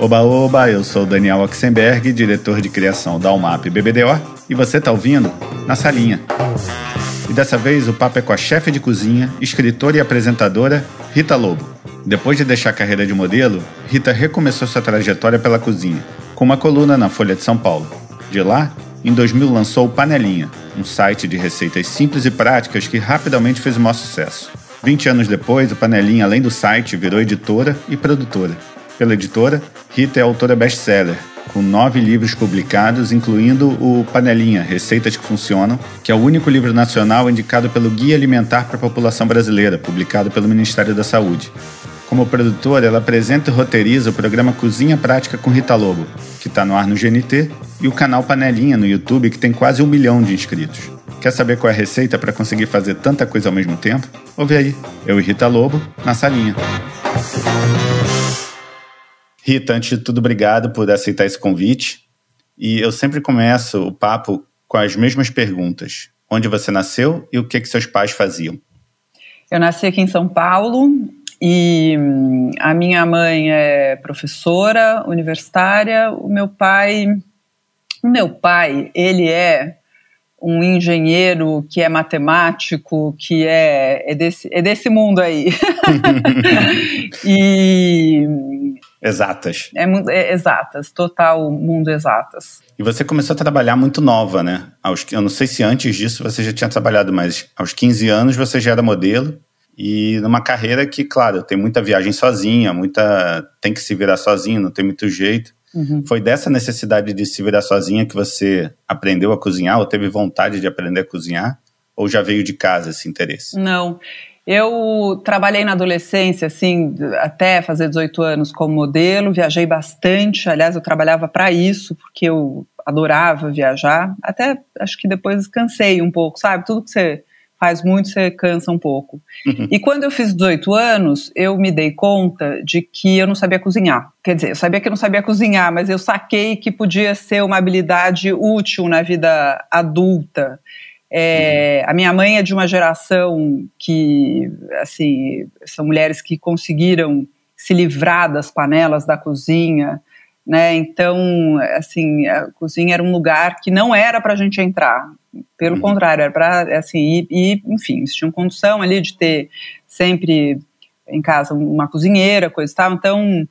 Oba Oba, eu sou Daniel Oxenberg, diretor de criação da UMAP BBDO, e você está ouvindo Na Salinha. E dessa vez o papo é com a chefe de cozinha, escritora e apresentadora Rita Lobo. Depois de deixar a carreira de modelo, Rita recomeçou sua trajetória pela cozinha, com uma coluna na Folha de São Paulo. De lá, em 2000 lançou o Panelinha, um site de receitas simples e práticas que rapidamente fez o maior sucesso. 20 anos depois, o Panelinha, além do site, virou editora e produtora pela editora, Rita é autora best-seller, com nove livros publicados, incluindo o Panelinha Receitas que Funcionam, que é o único livro nacional indicado pelo Guia Alimentar para a População Brasileira, publicado pelo Ministério da Saúde. Como produtora, ela apresenta e roteiriza o programa Cozinha Prática com Rita Lobo, que está no ar no GNT, e o canal Panelinha no YouTube, que tem quase um milhão de inscritos. Quer saber qual é a receita para conseguir fazer tanta coisa ao mesmo tempo? Ouve aí, eu e Rita Lobo, na salinha. Rita, antes de tudo, obrigado por aceitar esse convite. E eu sempre começo o papo com as mesmas perguntas. Onde você nasceu e o que, que seus pais faziam? Eu nasci aqui em São Paulo e hum, a minha mãe é professora universitária. O meu pai, o meu pai, ele é um engenheiro que é matemático, que é, é, desse, é desse mundo aí. e Exatas. É, é, exatas, total mundo exatas. E você começou a trabalhar muito nova, né? Aos, eu não sei se antes disso você já tinha trabalhado, mas aos 15 anos você já era modelo. E numa carreira que, claro, tem muita viagem sozinha, muita tem que se virar sozinho, não tem muito jeito. Uhum. Foi dessa necessidade de se virar sozinha que você aprendeu a cozinhar ou teve vontade de aprender a cozinhar? Ou já veio de casa esse interesse? Não. Eu trabalhei na adolescência, assim, até fazer 18 anos como modelo, viajei bastante. Aliás, eu trabalhava para isso, porque eu adorava viajar. Até acho que depois cansei um pouco, sabe? Tudo que você faz muito, você cansa um pouco. Uhum. E quando eu fiz 18 anos, eu me dei conta de que eu não sabia cozinhar. Quer dizer, eu sabia que eu não sabia cozinhar, mas eu saquei que podia ser uma habilidade útil na vida adulta. É, a minha mãe é de uma geração que, assim, são mulheres que conseguiram se livrar das panelas da cozinha, né? Então, assim, a cozinha era um lugar que não era para a gente entrar. Pelo uhum. contrário, era para, assim, e, e, enfim, eles tinham condição ali de ter sempre em casa uma cozinheira, coisa e tal. Então,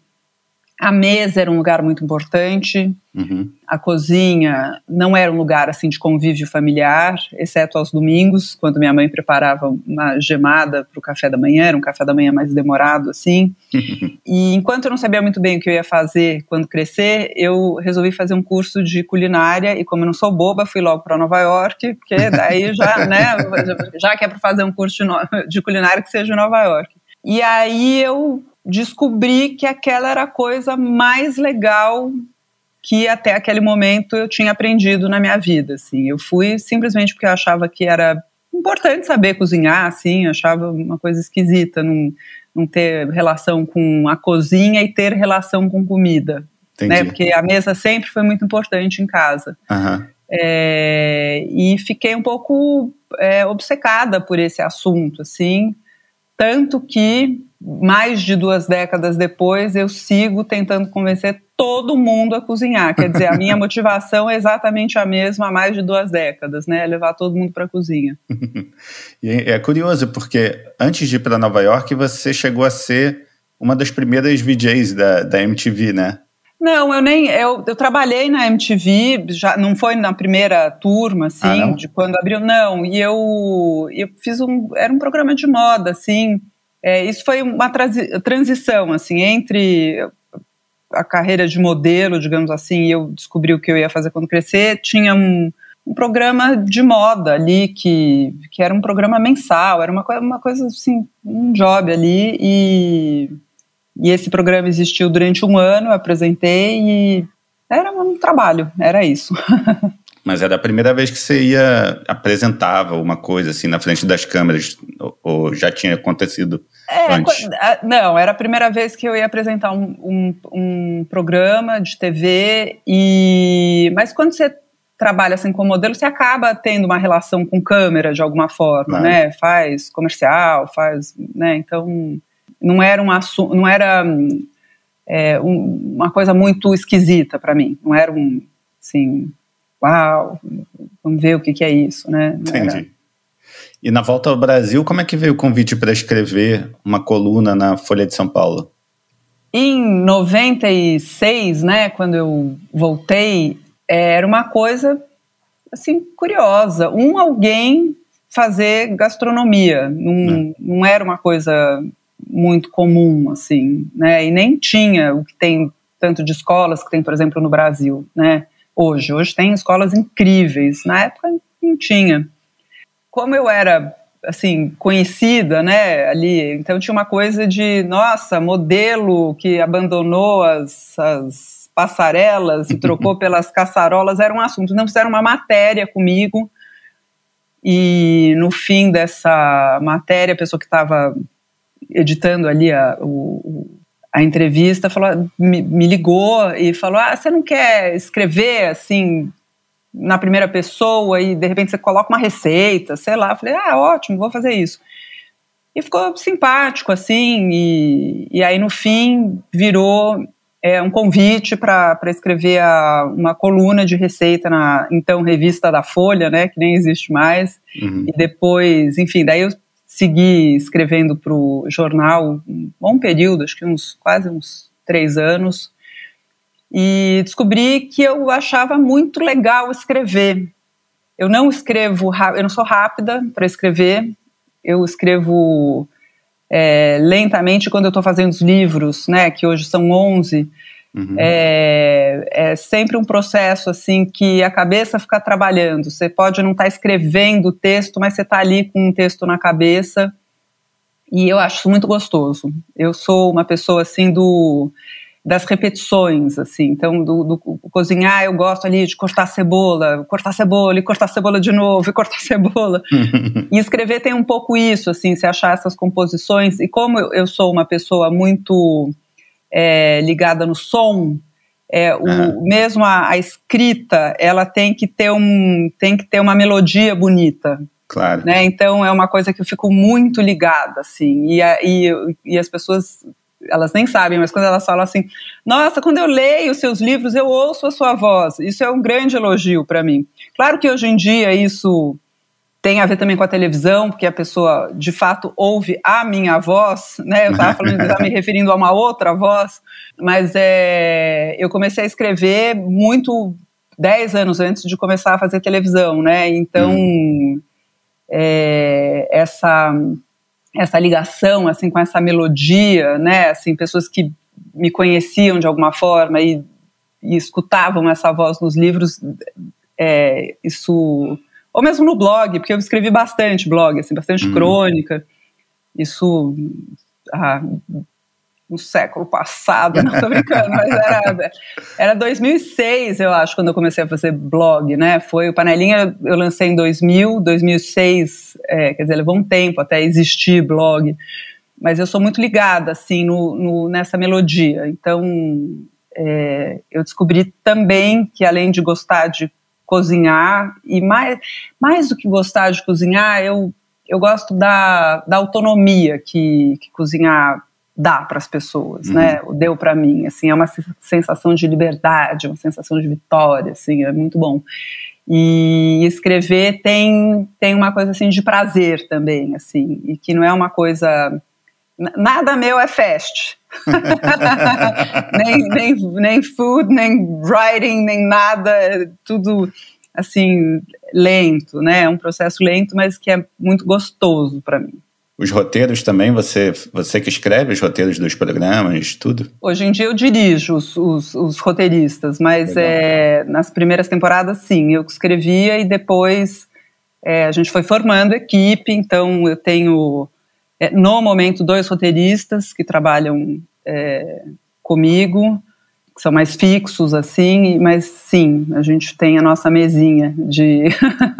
a mesa era um lugar muito importante. Uhum. A cozinha não era um lugar assim de convívio familiar, exceto aos domingos, quando minha mãe preparava uma gemada para o café da manhã, era um café da manhã mais demorado assim. e enquanto eu não sabia muito bem o que eu ia fazer quando crescer, eu resolvi fazer um curso de culinária e como eu não sou boba, fui logo para Nova York, porque daí já, né, já que é para fazer um curso de, de culinária que seja em Nova York. E aí eu descobri que aquela era a coisa mais legal que até aquele momento eu tinha aprendido na minha vida, assim. Eu fui simplesmente porque eu achava que era importante saber cozinhar, assim, achava uma coisa esquisita não, não ter relação com a cozinha e ter relação com comida, Entendi. né? Porque a mesa sempre foi muito importante em casa. Uhum. É, e fiquei um pouco é, obcecada por esse assunto, assim, tanto que mais de duas décadas depois, eu sigo tentando convencer todo mundo a cozinhar. Quer dizer, a minha motivação é exatamente a mesma há mais de duas décadas, né? É levar todo mundo para a cozinha. é curioso, porque antes de ir para Nova York, você chegou a ser uma das primeiras VJs da, da MTV, né? Não, eu nem. Eu, eu trabalhei na MTV, já não foi na primeira turma, assim, ah, de quando abriu, não. E eu, eu fiz um. Era um programa de moda, assim. É, isso foi uma transição, assim, entre a carreira de modelo, digamos assim, e eu descobri o que eu ia fazer quando crescer, tinha um, um programa de moda ali, que, que era um programa mensal, era uma, uma coisa assim, um job ali, e, e esse programa existiu durante um ano, eu apresentei e era um trabalho, era isso. Mas era a primeira vez que você ia apresentava uma coisa assim na frente das câmeras, ou, ou já tinha acontecido é, antes? Não, era a primeira vez que eu ia apresentar um, um, um programa de TV, e mas quando você trabalha assim como modelo, você acaba tendo uma relação com câmera de alguma forma, né? Faz comercial, faz, né? Então não era um assunto, não era é, um, uma coisa muito esquisita para mim. Não era um, assim, uau, vamos ver o que, que é isso, né? Não Entendi. Era... E na volta ao Brasil, como é que veio o convite para escrever uma coluna na Folha de São Paulo? Em 96, né, quando eu voltei, era uma coisa assim curiosa. Um alguém fazer gastronomia, não, é. não era uma coisa muito comum assim, né? E nem tinha o que tem tanto de escolas que tem, por exemplo, no Brasil, né? Hoje, hoje tem escolas incríveis. Na época não tinha. Como eu era assim, conhecida, né, ali. Então tinha uma coisa de, nossa, modelo que abandonou as, as passarelas e trocou pelas caçarolas, era um assunto. Não fizeram uma matéria comigo e no fim dessa matéria, a pessoa que estava editando ali a, o, a entrevista falou, me, me ligou e falou, ah, você não quer escrever assim na primeira pessoa e de repente você coloca uma receita, sei lá. Eu falei, ah, ótimo, vou fazer isso. E ficou simpático, assim, e, e aí no fim virou é, um convite para escrever a, uma coluna de receita na então revista da Folha, né, que nem existe mais. Uhum. E depois, enfim, daí eu segui escrevendo para o jornal um bom período, acho que uns quase uns três anos e descobri que eu achava muito legal escrever. Eu não escrevo, eu não sou rápida para escrever, eu escrevo é, lentamente quando eu estou fazendo os livros, né, que hoje são 11. Uhum. É, é, sempre um processo assim que a cabeça fica trabalhando. Você pode não estar tá escrevendo o texto, mas você está ali com um texto na cabeça e eu acho muito gostoso. Eu sou uma pessoa assim do das repetições, assim. Então, do, do, cozinhar, eu gosto ali de cortar cebola, cortar cebola e cortar cebola de novo e cortar cebola. e escrever tem um pouco isso, assim, se achar essas composições. E como eu, eu sou uma pessoa muito é, ligada no som, é, o, uhum. mesmo a, a, escrita, ela tem que ter um, tem que ter uma melodia bonita. Claro. Né? Então é uma coisa que eu fico muito ligada, assim, e, a, e, e as pessoas elas nem sabem, mas quando elas falam assim, nossa, quando eu leio os seus livros, eu ouço a sua voz. Isso é um grande elogio para mim. Claro que hoje em dia isso tem a ver também com a televisão, porque a pessoa de fato ouve a minha voz, né? Eu estava falando, estava me referindo a uma outra voz, mas é, eu comecei a escrever muito dez anos antes de começar a fazer televisão, né? Então hum. é, essa essa ligação assim com essa melodia, né? Assim, pessoas que me conheciam de alguma forma e, e escutavam essa voz nos livros, é, isso ou mesmo no blog, porque eu escrevi bastante blog, assim, bastante uhum. crônica. Isso ah, no século passado, não tô brincando, mas era, era 2006, eu acho, quando eu comecei a fazer blog, né? Foi o Panelinha, eu lancei em 2000, 2006, é, quer dizer, levou um tempo até existir blog, mas eu sou muito ligada, assim, no, no nessa melodia. Então, é, eu descobri também que, além de gostar de cozinhar, e mais, mais do que gostar de cozinhar, eu, eu gosto da, da autonomia que, que cozinhar dá para as pessoas, né? uhum. né? Deu para mim, assim, é uma sensação de liberdade, uma sensação de vitória, assim, é muito bom. E escrever tem tem uma coisa assim de prazer também, assim, e que não é uma coisa nada meu é fast. nem, nem, nem food, nem writing, nem nada, é tudo assim lento, né? É um processo lento, mas que é muito gostoso para mim. Os roteiros também, você, você que escreve os roteiros dos programas, tudo? Hoje em dia eu dirijo os, os, os roteiristas, mas é, nas primeiras temporadas, sim, eu escrevia e depois é, a gente foi formando equipe, então eu tenho, é, no momento, dois roteiristas que trabalham é, comigo, que são mais fixos assim, mas sim, a gente tem a nossa mesinha de,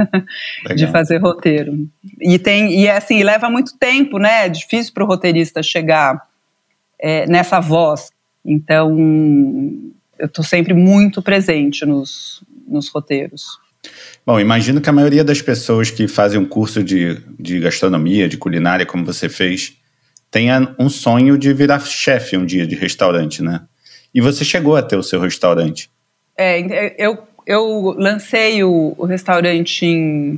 de fazer roteiro. E tem e é assim, leva muito tempo, né? É difícil para o roteirista chegar é, nessa voz. Então, eu estou sempre muito presente nos, nos roteiros. Bom, imagino que a maioria das pessoas que fazem um curso de, de gastronomia, de culinária, como você fez, tenha um sonho de virar chefe um dia de restaurante, né? E você chegou a ter o seu restaurante? É, eu, eu lancei o, o restaurante em,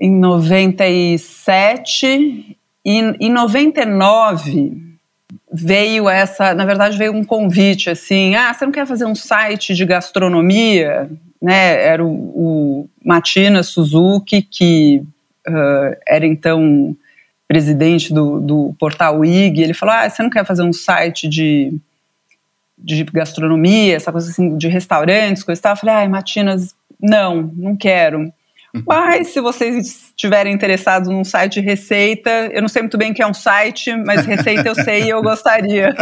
em 97 e em 99 veio essa, na verdade veio um convite assim, ah, você não quer fazer um site de gastronomia? Né, era o, o Matina Suzuki, que uh, era então presidente do, do portal IG, ele falou, ah, você não quer fazer um site de, de gastronomia, essa coisa assim, de restaurantes, coisa e tal? Eu falei, ah, Matinas, não, não quero. Mas se vocês estiverem interessados num site de receita, eu não sei muito bem o que é um site, mas receita eu sei e eu gostaria.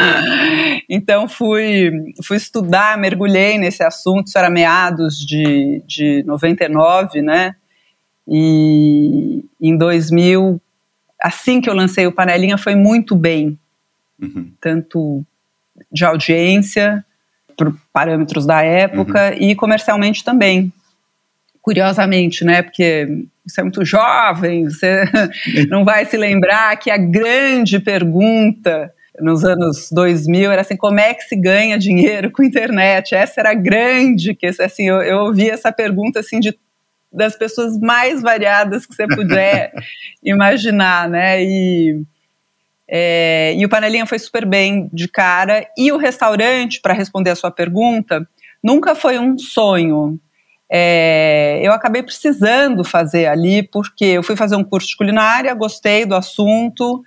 então fui, fui estudar, mergulhei nesse assunto, isso era meados de, de 99, né? E em 2000, assim que eu lancei o Panelinha, foi muito bem. Uhum. Tanto de audiência, por parâmetros da época, uhum. e comercialmente também curiosamente, né? Porque você é muito jovem, você não vai se lembrar que a grande pergunta nos anos 2000 era assim, como é que se ganha dinheiro com internet? Essa era a grande, que assim, eu, eu ouvi essa pergunta assim de das pessoas mais variadas que você puder imaginar, né? E, é, e o Panelinha foi super bem de cara. E o restaurante, para responder a sua pergunta, nunca foi um sonho é, eu acabei precisando fazer ali, porque eu fui fazer um curso de culinária, gostei do assunto,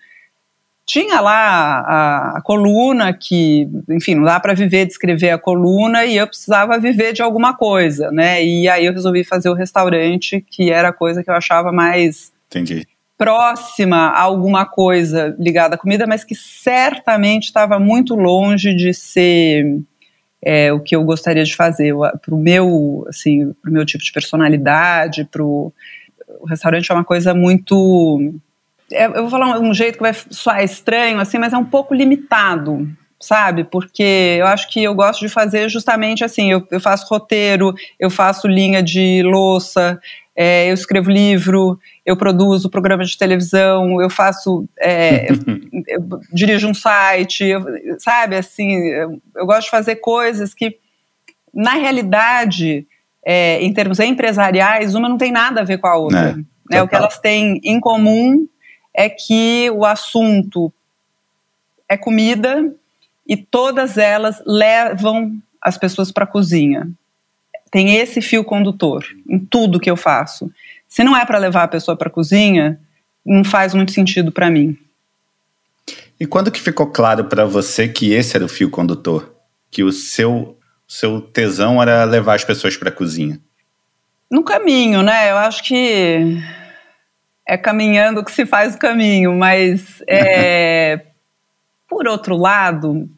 tinha lá a, a coluna que, enfim, não dá para viver de escrever a coluna e eu precisava viver de alguma coisa, né? E aí eu resolvi fazer o restaurante, que era a coisa que eu achava mais Entendi. próxima a alguma coisa ligada à comida, mas que certamente estava muito longe de ser é, o que eu gostaria de fazer. Para o meu, assim, pro meu tipo de personalidade, pro o restaurante é uma coisa muito é, eu vou falar um, um jeito que vai soar estranho assim, mas é um pouco limitado, sabe? Porque eu acho que eu gosto de fazer justamente assim, eu, eu faço roteiro, eu faço linha de louça, é, eu escrevo livro, eu produzo programa de televisão, eu faço, é, eu, eu, dirijo um site, eu, sabe, assim, eu, gosto de fazer coisas que, na realidade, é, em termos empresariais, uma não tem nada a ver com a outra. É, né? O que elas têm em comum é que o assunto é comida e todas elas levam as pessoas para a cozinha tem esse fio condutor em tudo que eu faço. Se não é para levar a pessoa para a cozinha, não faz muito sentido para mim. E quando que ficou claro para você que esse era o fio condutor? Que o seu, seu tesão era levar as pessoas para a cozinha? No caminho, né? Eu acho que é caminhando que se faz o caminho, mas é, por outro lado,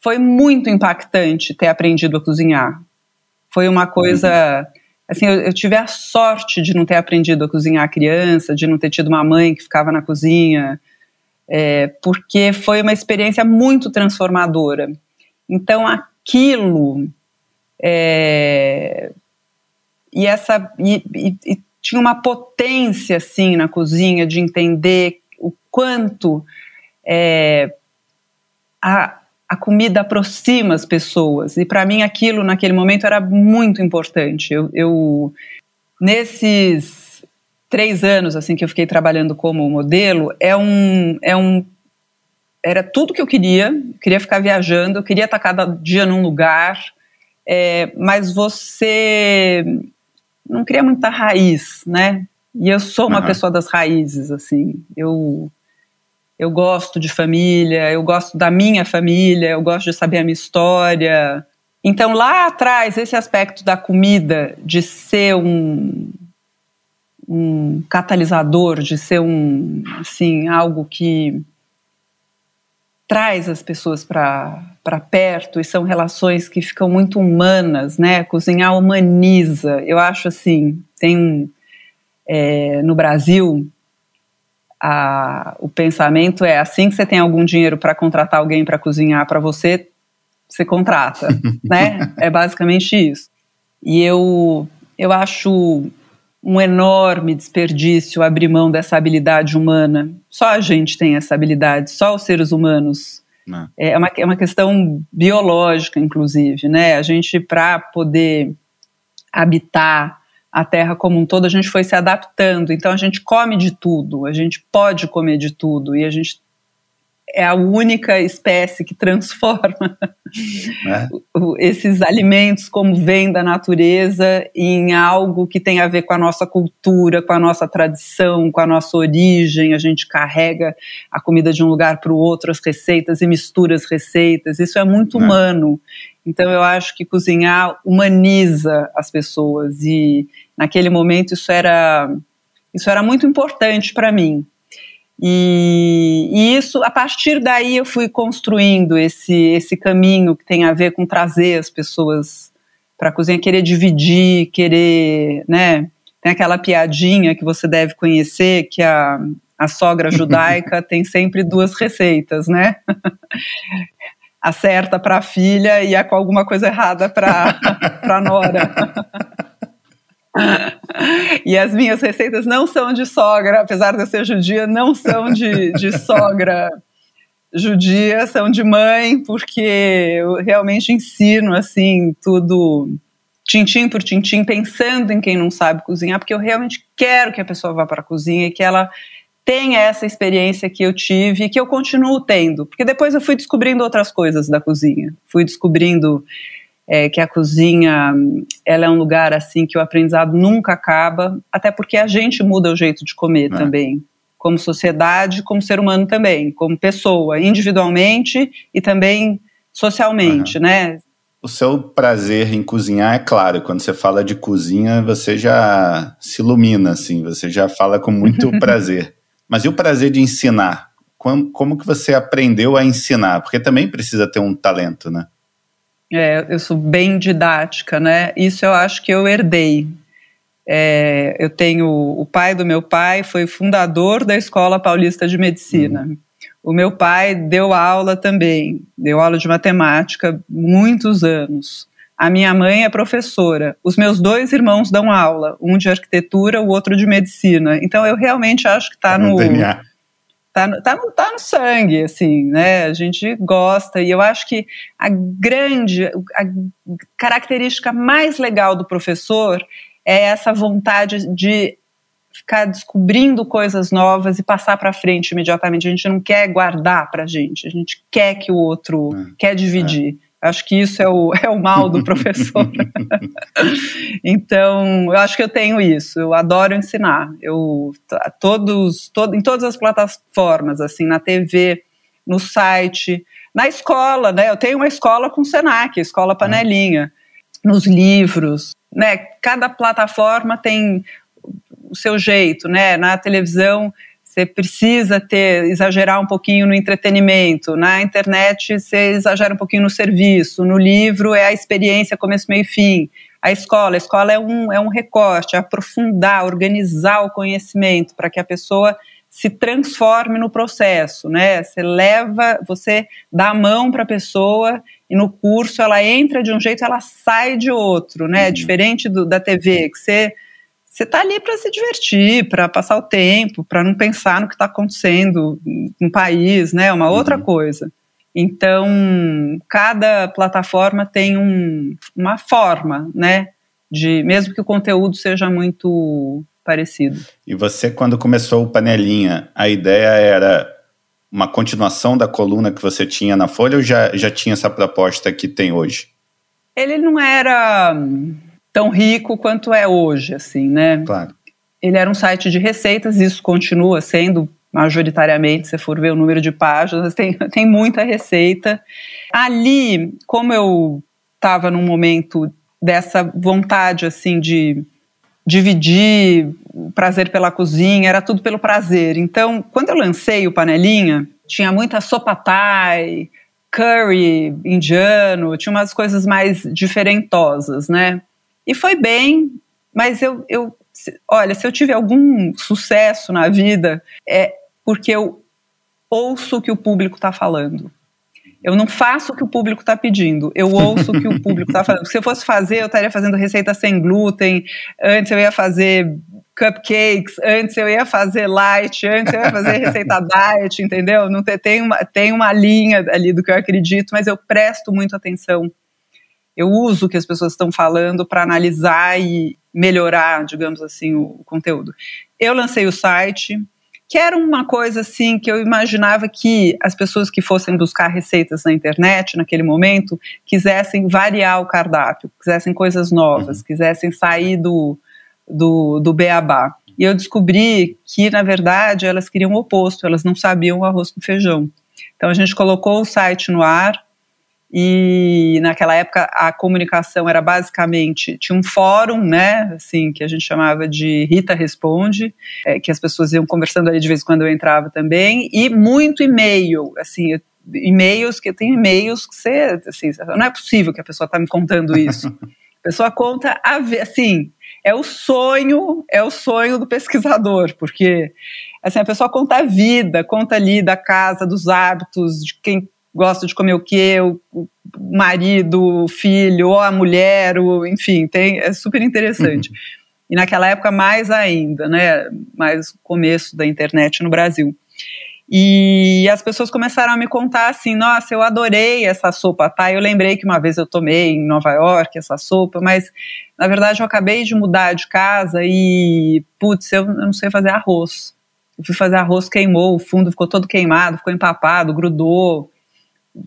foi muito impactante ter aprendido a cozinhar. Foi uma coisa. Uhum. Assim, eu, eu, tive a sorte de não ter aprendido a cozinhar criança, de não ter tido uma mãe que ficava na cozinha, é, porque foi uma experiência muito transformadora. Então, aquilo. É, e essa. E, e, e tinha uma potência, assim, na cozinha, de entender o quanto. É, a, a comida aproxima as pessoas. E para mim aquilo naquele momento era muito importante. Eu, eu, nesses três anos assim que eu fiquei trabalhando como modelo é um é um era tudo que eu queria. Eu queria ficar viajando, eu queria estar cada dia num lugar. É, mas você não cria muita raiz, né? E eu sou uma uhum. pessoa das raízes, assim. Eu eu gosto de família, eu gosto da minha família, eu gosto de saber a minha história. Então, lá atrás, esse aspecto da comida, de ser um, um catalisador, de ser um, assim, algo que traz as pessoas para perto e são relações que ficam muito humanas, né? Cozinhar humaniza. Eu acho assim, tem é, no Brasil a, o pensamento é assim que você tem algum dinheiro para contratar alguém para cozinhar para você, você contrata, né? É basicamente isso. E eu, eu acho um enorme desperdício abrir mão dessa habilidade humana. Só a gente tem essa habilidade, só os seres humanos É, é uma, é uma questão biológica, inclusive, né? A gente, para poder habitar a Terra como um todo, a gente foi se adaptando. Então, a gente come de tudo, a gente pode comer de tudo, e a gente é a única espécie que transforma é. esses alimentos como vem da natureza em algo que tem a ver com a nossa cultura, com a nossa tradição, com a nossa origem. A gente carrega a comida de um lugar para o outro, as receitas e mistura as receitas. Isso é muito é. humano. Então eu acho que cozinhar humaniza as pessoas e naquele momento isso era isso era muito importante para mim. E, e, isso, a partir daí, eu fui construindo esse, esse caminho que tem a ver com trazer as pessoas para a cozinha, querer dividir, querer, né? Tem aquela piadinha que você deve conhecer, que a, a sogra judaica tem sempre duas receitas, né? a certa para a filha e a com alguma coisa errada para a nora. e as minhas receitas não são de sogra, apesar de eu ser judia, não são de, de sogra judia, são de mãe, porque eu realmente ensino assim tudo tintim por tintim, pensando em quem não sabe cozinhar, porque eu realmente quero que a pessoa vá para a cozinha e que ela tenha essa experiência que eu tive e que eu continuo tendo, porque depois eu fui descobrindo outras coisas da cozinha, fui descobrindo é, que a cozinha ela é um lugar assim que o aprendizado nunca acaba, até porque a gente muda o jeito de comer é. também, como sociedade, como ser humano também, como pessoa, individualmente e também socialmente, uhum. né? O seu prazer em cozinhar é claro, quando você fala de cozinha, você já se ilumina, assim, você já fala com muito prazer. Mas e o prazer de ensinar? Como, como que você aprendeu a ensinar? Porque também precisa ter um talento, né? É, eu sou bem didática, né? Isso eu acho que eu herdei. É, eu tenho o pai do meu pai foi fundador da Escola Paulista de Medicina. Uhum. O meu pai deu aula também, deu aula de matemática muitos anos. A minha mãe é professora. Os meus dois irmãos dão aula, um de arquitetura, o outro de medicina. Então eu realmente acho que está tá no, DNA tá, no, tá, no, tá no sangue, assim, né? A gente gosta e eu acho que a grande, a característica mais legal do professor é essa vontade de ficar descobrindo coisas novas e passar para frente imediatamente. A gente não quer guardar para gente, a gente quer que o outro é, quer dividir. Acho que isso é o, é o mal do professor. então, eu acho que eu tenho isso. Eu adoro ensinar. Eu todos, todo, em todas as plataformas, assim, na TV, no site, na escola, né? Eu tenho uma escola com Senac, escola panelinha, nos livros, né? Cada plataforma tem o seu jeito, né? Na televisão você precisa ter exagerar um pouquinho no entretenimento, na internet você exagera um pouquinho no serviço, no livro é a experiência começo, meio e fim. A escola, a escola é um, é um recorte, é aprofundar, organizar o conhecimento para que a pessoa se transforme no processo, né? Você leva, você dá a mão para a pessoa e no curso ela entra de um jeito, ela sai de outro, né? Uhum. Diferente do, da TV, que você você está ali para se divertir, para passar o tempo, para não pensar no que está acontecendo no país, né? Uma outra uhum. coisa. Então, cada plataforma tem um, uma forma, né? De, mesmo que o conteúdo seja muito parecido. E você, quando começou o Panelinha, a ideia era uma continuação da coluna que você tinha na Folha ou já, já tinha essa proposta que tem hoje? Ele não era tão rico quanto é hoje, assim, né? Claro. Ele era um site de receitas, isso continua sendo majoritariamente, se for ver o número de páginas, tem, tem muita receita. Ali, como eu estava num momento dessa vontade, assim, de dividir o prazer pela cozinha, era tudo pelo prazer. Então, quando eu lancei o Panelinha, tinha muita sopa thai, curry indiano, tinha umas coisas mais diferentosas, né? E foi bem, mas eu, eu olha, se eu tive algum sucesso na vida, é porque eu ouço o que o público está falando. Eu não faço o que o público está pedindo, eu ouço o que o público está falando. Se eu fosse fazer, eu estaria fazendo receita sem glúten, antes eu ia fazer cupcakes, antes eu ia fazer light, antes eu ia fazer receita diet, entendeu? Não tem, tem, uma, tem uma linha ali do que eu acredito, mas eu presto muito atenção. Eu uso o que as pessoas estão falando para analisar e melhorar, digamos assim, o, o conteúdo. Eu lancei o site, que era uma coisa assim que eu imaginava que as pessoas que fossem buscar receitas na internet naquele momento quisessem variar o cardápio, quisessem coisas novas, uhum. quisessem sair do, do, do beabá. E eu descobri que, na verdade, elas queriam o oposto, elas não sabiam o arroz com feijão. Então a gente colocou o site no ar e naquela época a comunicação era basicamente tinha um fórum, né, assim que a gente chamava de Rita responde, é, que as pessoas iam conversando ali de vez em quando eu entrava também e muito e-mail, assim e-mails que eu tenho e-mails que você assim não é possível que a pessoa está me contando isso. A pessoa conta assim é o sonho, é o sonho do pesquisador, porque assim, a pessoa conta a vida, conta ali da casa, dos hábitos, de quem gosta de comer o quê, o, o marido, o filho, ou a mulher, o, enfim, tem, é super interessante. Uhum. E naquela época mais ainda, né, mais começo da internet no Brasil. E as pessoas começaram a me contar assim: nossa, eu adorei essa sopa, tá? Eu lembrei que uma vez eu tomei em Nova York essa sopa, mas na verdade eu acabei de mudar de casa e, putz, eu não sei fazer arroz. Eu fui fazer arroz, queimou, o fundo ficou todo queimado, ficou empapado, grudou.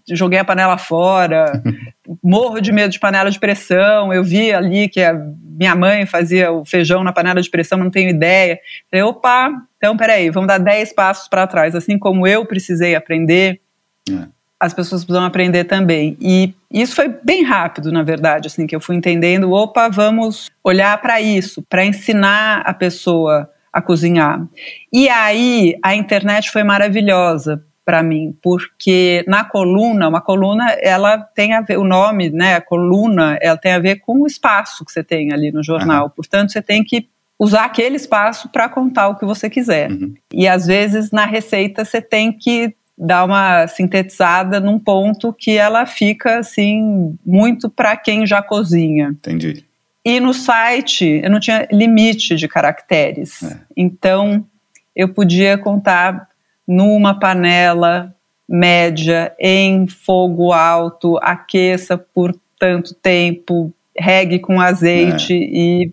Joguei a panela fora, morro de medo de panela de pressão. Eu vi ali que a minha mãe fazia o feijão na panela de pressão, não tenho ideia. Falei, opa, então, peraí, vamos dar 10 passos para trás. Assim como eu precisei aprender, é. as pessoas precisam aprender também. E isso foi bem rápido, na verdade, assim, que eu fui entendendo, opa, vamos olhar para isso, para ensinar a pessoa a cozinhar. E aí, a internet foi maravilhosa para mim, porque na coluna, uma coluna, ela tem a ver, o nome, né, a coluna, ela tem a ver com o espaço que você tem ali no jornal. Uhum. Portanto, você tem que usar aquele espaço para contar o que você quiser. Uhum. E às vezes na receita você tem que dar uma sintetizada num ponto que ela fica assim muito para quem já cozinha. Entendi. E no site eu não tinha limite de caracteres. É. Então eu podia contar numa panela média em fogo alto, aqueça por tanto tempo, regue com azeite é. e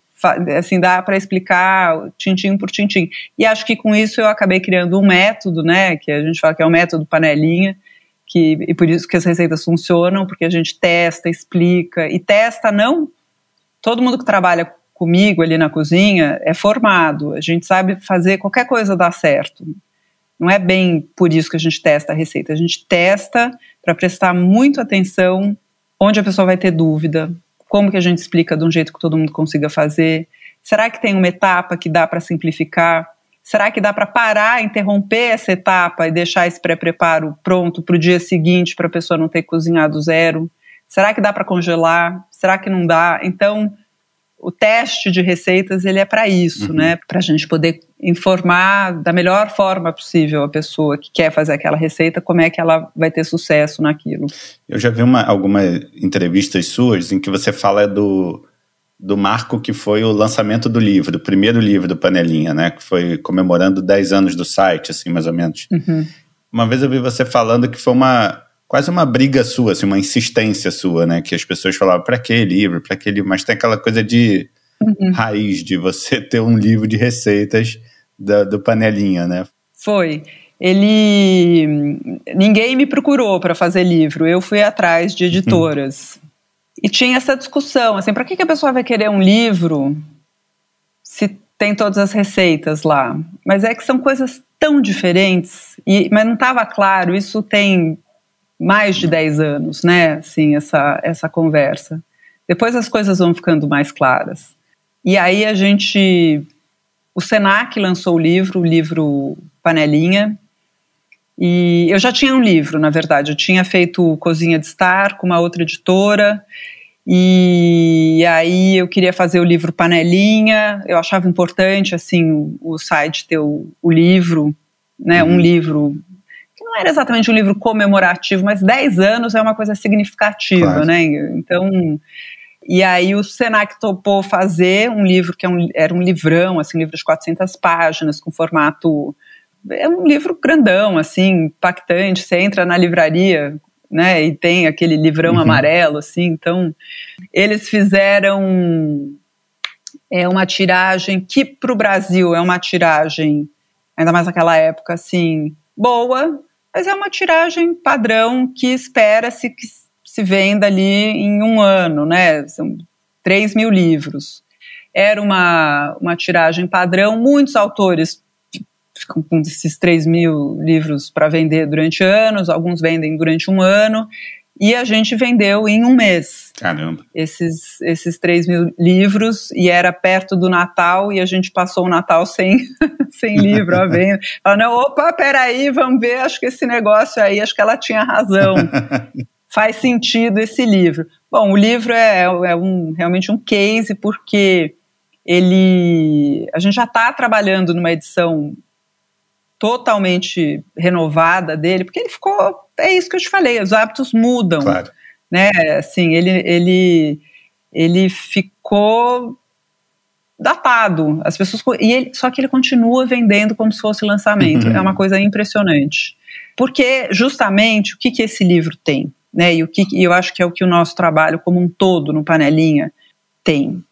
assim, dá para explicar tintim por tintim. E acho que com isso eu acabei criando um método, né, que a gente fala que é o método panelinha, que, e por isso que as receitas funcionam, porque a gente testa, explica, e testa não, todo mundo que trabalha comigo ali na cozinha é formado, a gente sabe fazer qualquer coisa dar certo. Não é bem por isso que a gente testa a receita, a gente testa para prestar muito atenção onde a pessoa vai ter dúvida, como que a gente explica de um jeito que todo mundo consiga fazer? Será que tem uma etapa que dá para simplificar? Será que dá para parar, interromper essa etapa e deixar esse pré-preparo pronto para o dia seguinte para a pessoa não ter que cozinhar do zero? Será que dá para congelar? Será que não dá? Então, o teste de receitas ele é para isso, uhum. né? Para a gente poder informar da melhor forma possível a pessoa que quer fazer aquela receita como é que ela vai ter sucesso naquilo. Eu já vi uma, algumas entrevistas suas em que você fala do, do marco que foi o lançamento do livro, do primeiro livro do Panelinha, né? Que foi comemorando 10 anos do site, assim, mais ou menos. Uhum. Uma vez eu vi você falando que foi uma quase uma briga sua, assim, uma insistência sua, né? Que as pessoas falavam, para que livro, para que livro? Mas tem aquela coisa de uhum. raiz, de você ter um livro de receitas da, do Panelinha, né? Foi. Ele. Ninguém me procurou para fazer livro, eu fui atrás de editoras. Uhum. E tinha essa discussão, assim, para que, que a pessoa vai querer um livro se tem todas as receitas lá? Mas é que são coisas tão diferentes, e, mas não estava claro, isso tem mais de 10 anos, né? Assim, essa, essa conversa. Depois as coisas vão ficando mais claras. E aí a gente. O Senac lançou o livro, o livro Panelinha. E eu já tinha um livro, na verdade. Eu tinha feito Cozinha de Estar com uma outra editora. E aí eu queria fazer o livro Panelinha. Eu achava importante, assim, o, o site ter o, o livro, né? Uhum. Um livro não era exatamente um livro comemorativo, mas 10 anos é uma coisa significativa, claro. né? Então, E aí o Senac topou fazer um livro que é um, era um livrão, assim, um livro de 400 páginas, com formato... É um livro grandão, assim, impactante. Você entra na livraria, né, e tem aquele livrão uhum. amarelo, assim. Então, eles fizeram é uma tiragem que para o Brasil é uma tiragem, ainda mais naquela época, assim, boa, mas é uma tiragem padrão que espera-se que se venda ali em um ano, né? São 3 mil livros. Era uma, uma tiragem padrão, muitos autores ficam com esses 3 mil livros para vender durante anos, alguns vendem durante um ano, e a gente vendeu em um mês. Caramba. Esses, esses 3 mil livros, e era perto do Natal, e a gente passou o Natal sem, sem livro à venda. Falando, opa, peraí, vamos ver, acho que esse negócio aí, acho que ela tinha razão. faz sentido esse livro. Bom, o livro é, é um, realmente um case porque ele, a gente já está trabalhando numa edição totalmente renovada dele, porque ele ficou, é isso que eu te falei, os hábitos mudam, claro. né? Assim, ele, ele, ele ficou datado, as pessoas e ele, só que ele continua vendendo como se fosse lançamento, uhum. é uma coisa impressionante, porque justamente o que que esse livro tem? né? E o que eu acho que é o que o nosso trabalho como um todo no panelinha tem.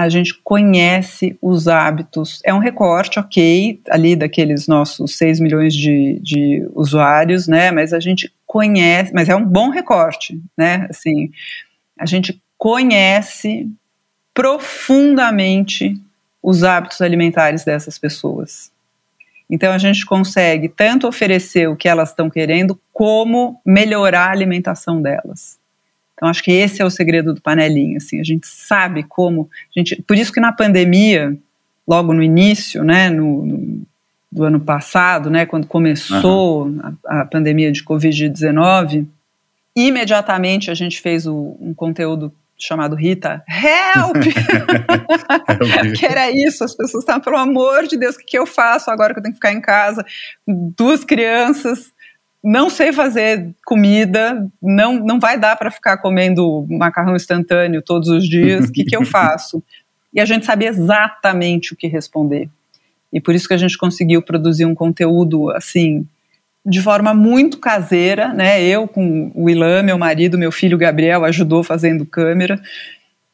A gente conhece os hábitos. É um recorte, ok, ali daqueles nossos 6 milhões de, de usuários, né? Mas a gente conhece, mas é um bom recorte, né? Assim, a gente conhece profundamente os hábitos alimentares dessas pessoas. Então a gente consegue tanto oferecer o que elas estão querendo, como melhorar a alimentação delas. Então acho que esse é o segredo do panelinho, assim, a gente sabe como, a gente, por isso que na pandemia, logo no início, né, no, no do ano passado, né, quando começou uhum. a, a, pandemia de Covid-19, imediatamente a gente fez o, um conteúdo chamado Rita, help! que era isso, as pessoas estavam, pelo amor de Deus, o que, que eu faço agora que eu tenho que ficar em casa, duas crianças, não sei fazer comida, não, não vai dar para ficar comendo macarrão instantâneo todos os dias, o que, que eu faço? E a gente sabia exatamente o que responder. E por isso que a gente conseguiu produzir um conteúdo assim de forma muito caseira, né? Eu com o Ilan, meu marido, meu filho Gabriel ajudou fazendo câmera.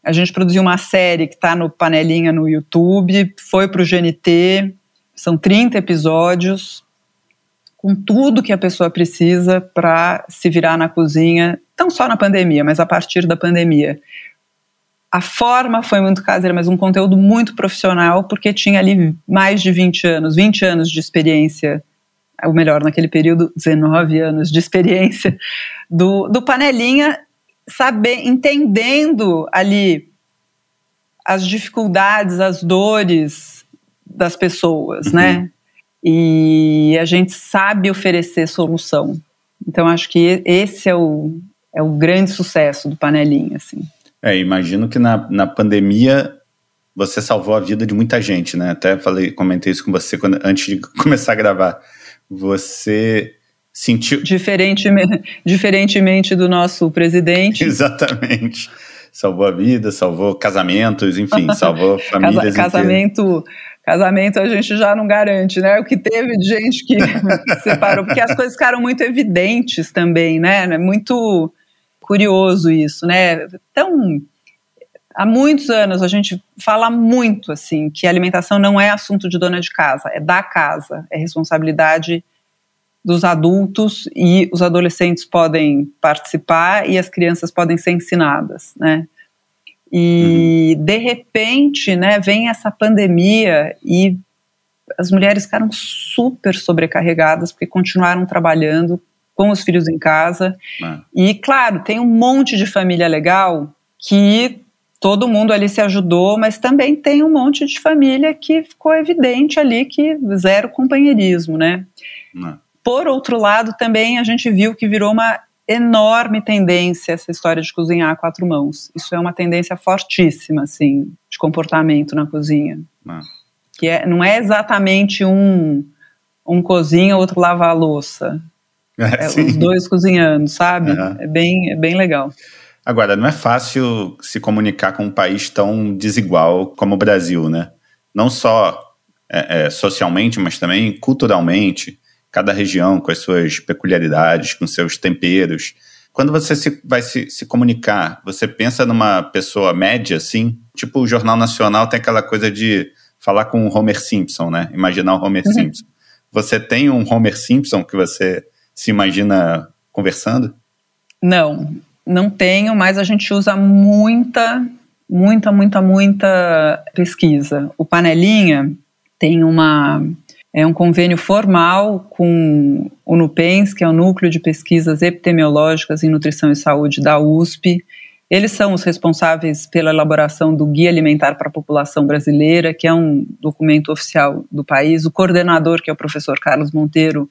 A gente produziu uma série que está no Panelinha no YouTube, foi para o GNT, são 30 episódios, com tudo que a pessoa precisa para se virar na cozinha, não só na pandemia, mas a partir da pandemia. A forma foi muito caseira, mas um conteúdo muito profissional, porque tinha ali mais de 20 anos, 20 anos de experiência ou melhor, naquele período, 19 anos de experiência do, do panelinha, saber, entendendo ali as dificuldades, as dores das pessoas, uhum. né? E a gente sabe oferecer solução. Então, acho que esse é o, é o grande sucesso do panelinha, assim. É, imagino que na, na pandemia você salvou a vida de muita gente, né? Até falei, comentei isso com você quando, antes de começar a gravar você sentiu. Diferentemente, diferentemente do nosso presidente. Exatamente. Salvou a vida, salvou casamentos, enfim, salvou famílias. Casa, casamento, casamento a gente já não garante, né? O que teve de gente que separou, porque as coisas ficaram muito evidentes também, né? É muito curioso isso, né? Então, há muitos anos a gente fala muito assim que alimentação não é assunto de dona de casa, é da casa, é responsabilidade dos adultos e os adolescentes podem participar e as crianças podem ser ensinadas, né? E uhum. de repente, né, vem essa pandemia e as mulheres ficaram super sobrecarregadas porque continuaram trabalhando com os filhos em casa. Uhum. E claro, tem um monte de família legal que todo mundo ali se ajudou, mas também tem um monte de família que ficou evidente ali que zero companheirismo, né? Não. Por outro lado, também a gente viu que virou uma enorme tendência essa história de cozinhar a quatro mãos. Isso é uma tendência fortíssima, assim, de comportamento na cozinha. Não. Que é, não é exatamente um, um cozinha, outro lava a louça. É, é os dois cozinhando, sabe? Uhum. É, bem, é bem legal. Agora, não é fácil se comunicar com um país tão desigual como o Brasil, né? Não só é, é, socialmente, mas também culturalmente. Cada região com as suas peculiaridades, com seus temperos. Quando você se, vai se, se comunicar, você pensa numa pessoa média, assim? Tipo, o Jornal Nacional tem aquela coisa de falar com o Homer Simpson, né? Imaginar o Homer uhum. Simpson. Você tem um Homer Simpson que você se imagina conversando? Não, não tenho, mas a gente usa muita, muita, muita, muita pesquisa. O Panelinha tem uma é um convênio formal com o NUPENS, que é o Núcleo de Pesquisas Epidemiológicas em Nutrição e Saúde da USP. Eles são os responsáveis pela elaboração do Guia Alimentar para a População Brasileira, que é um documento oficial do país. O coordenador, que é o professor Carlos Monteiro,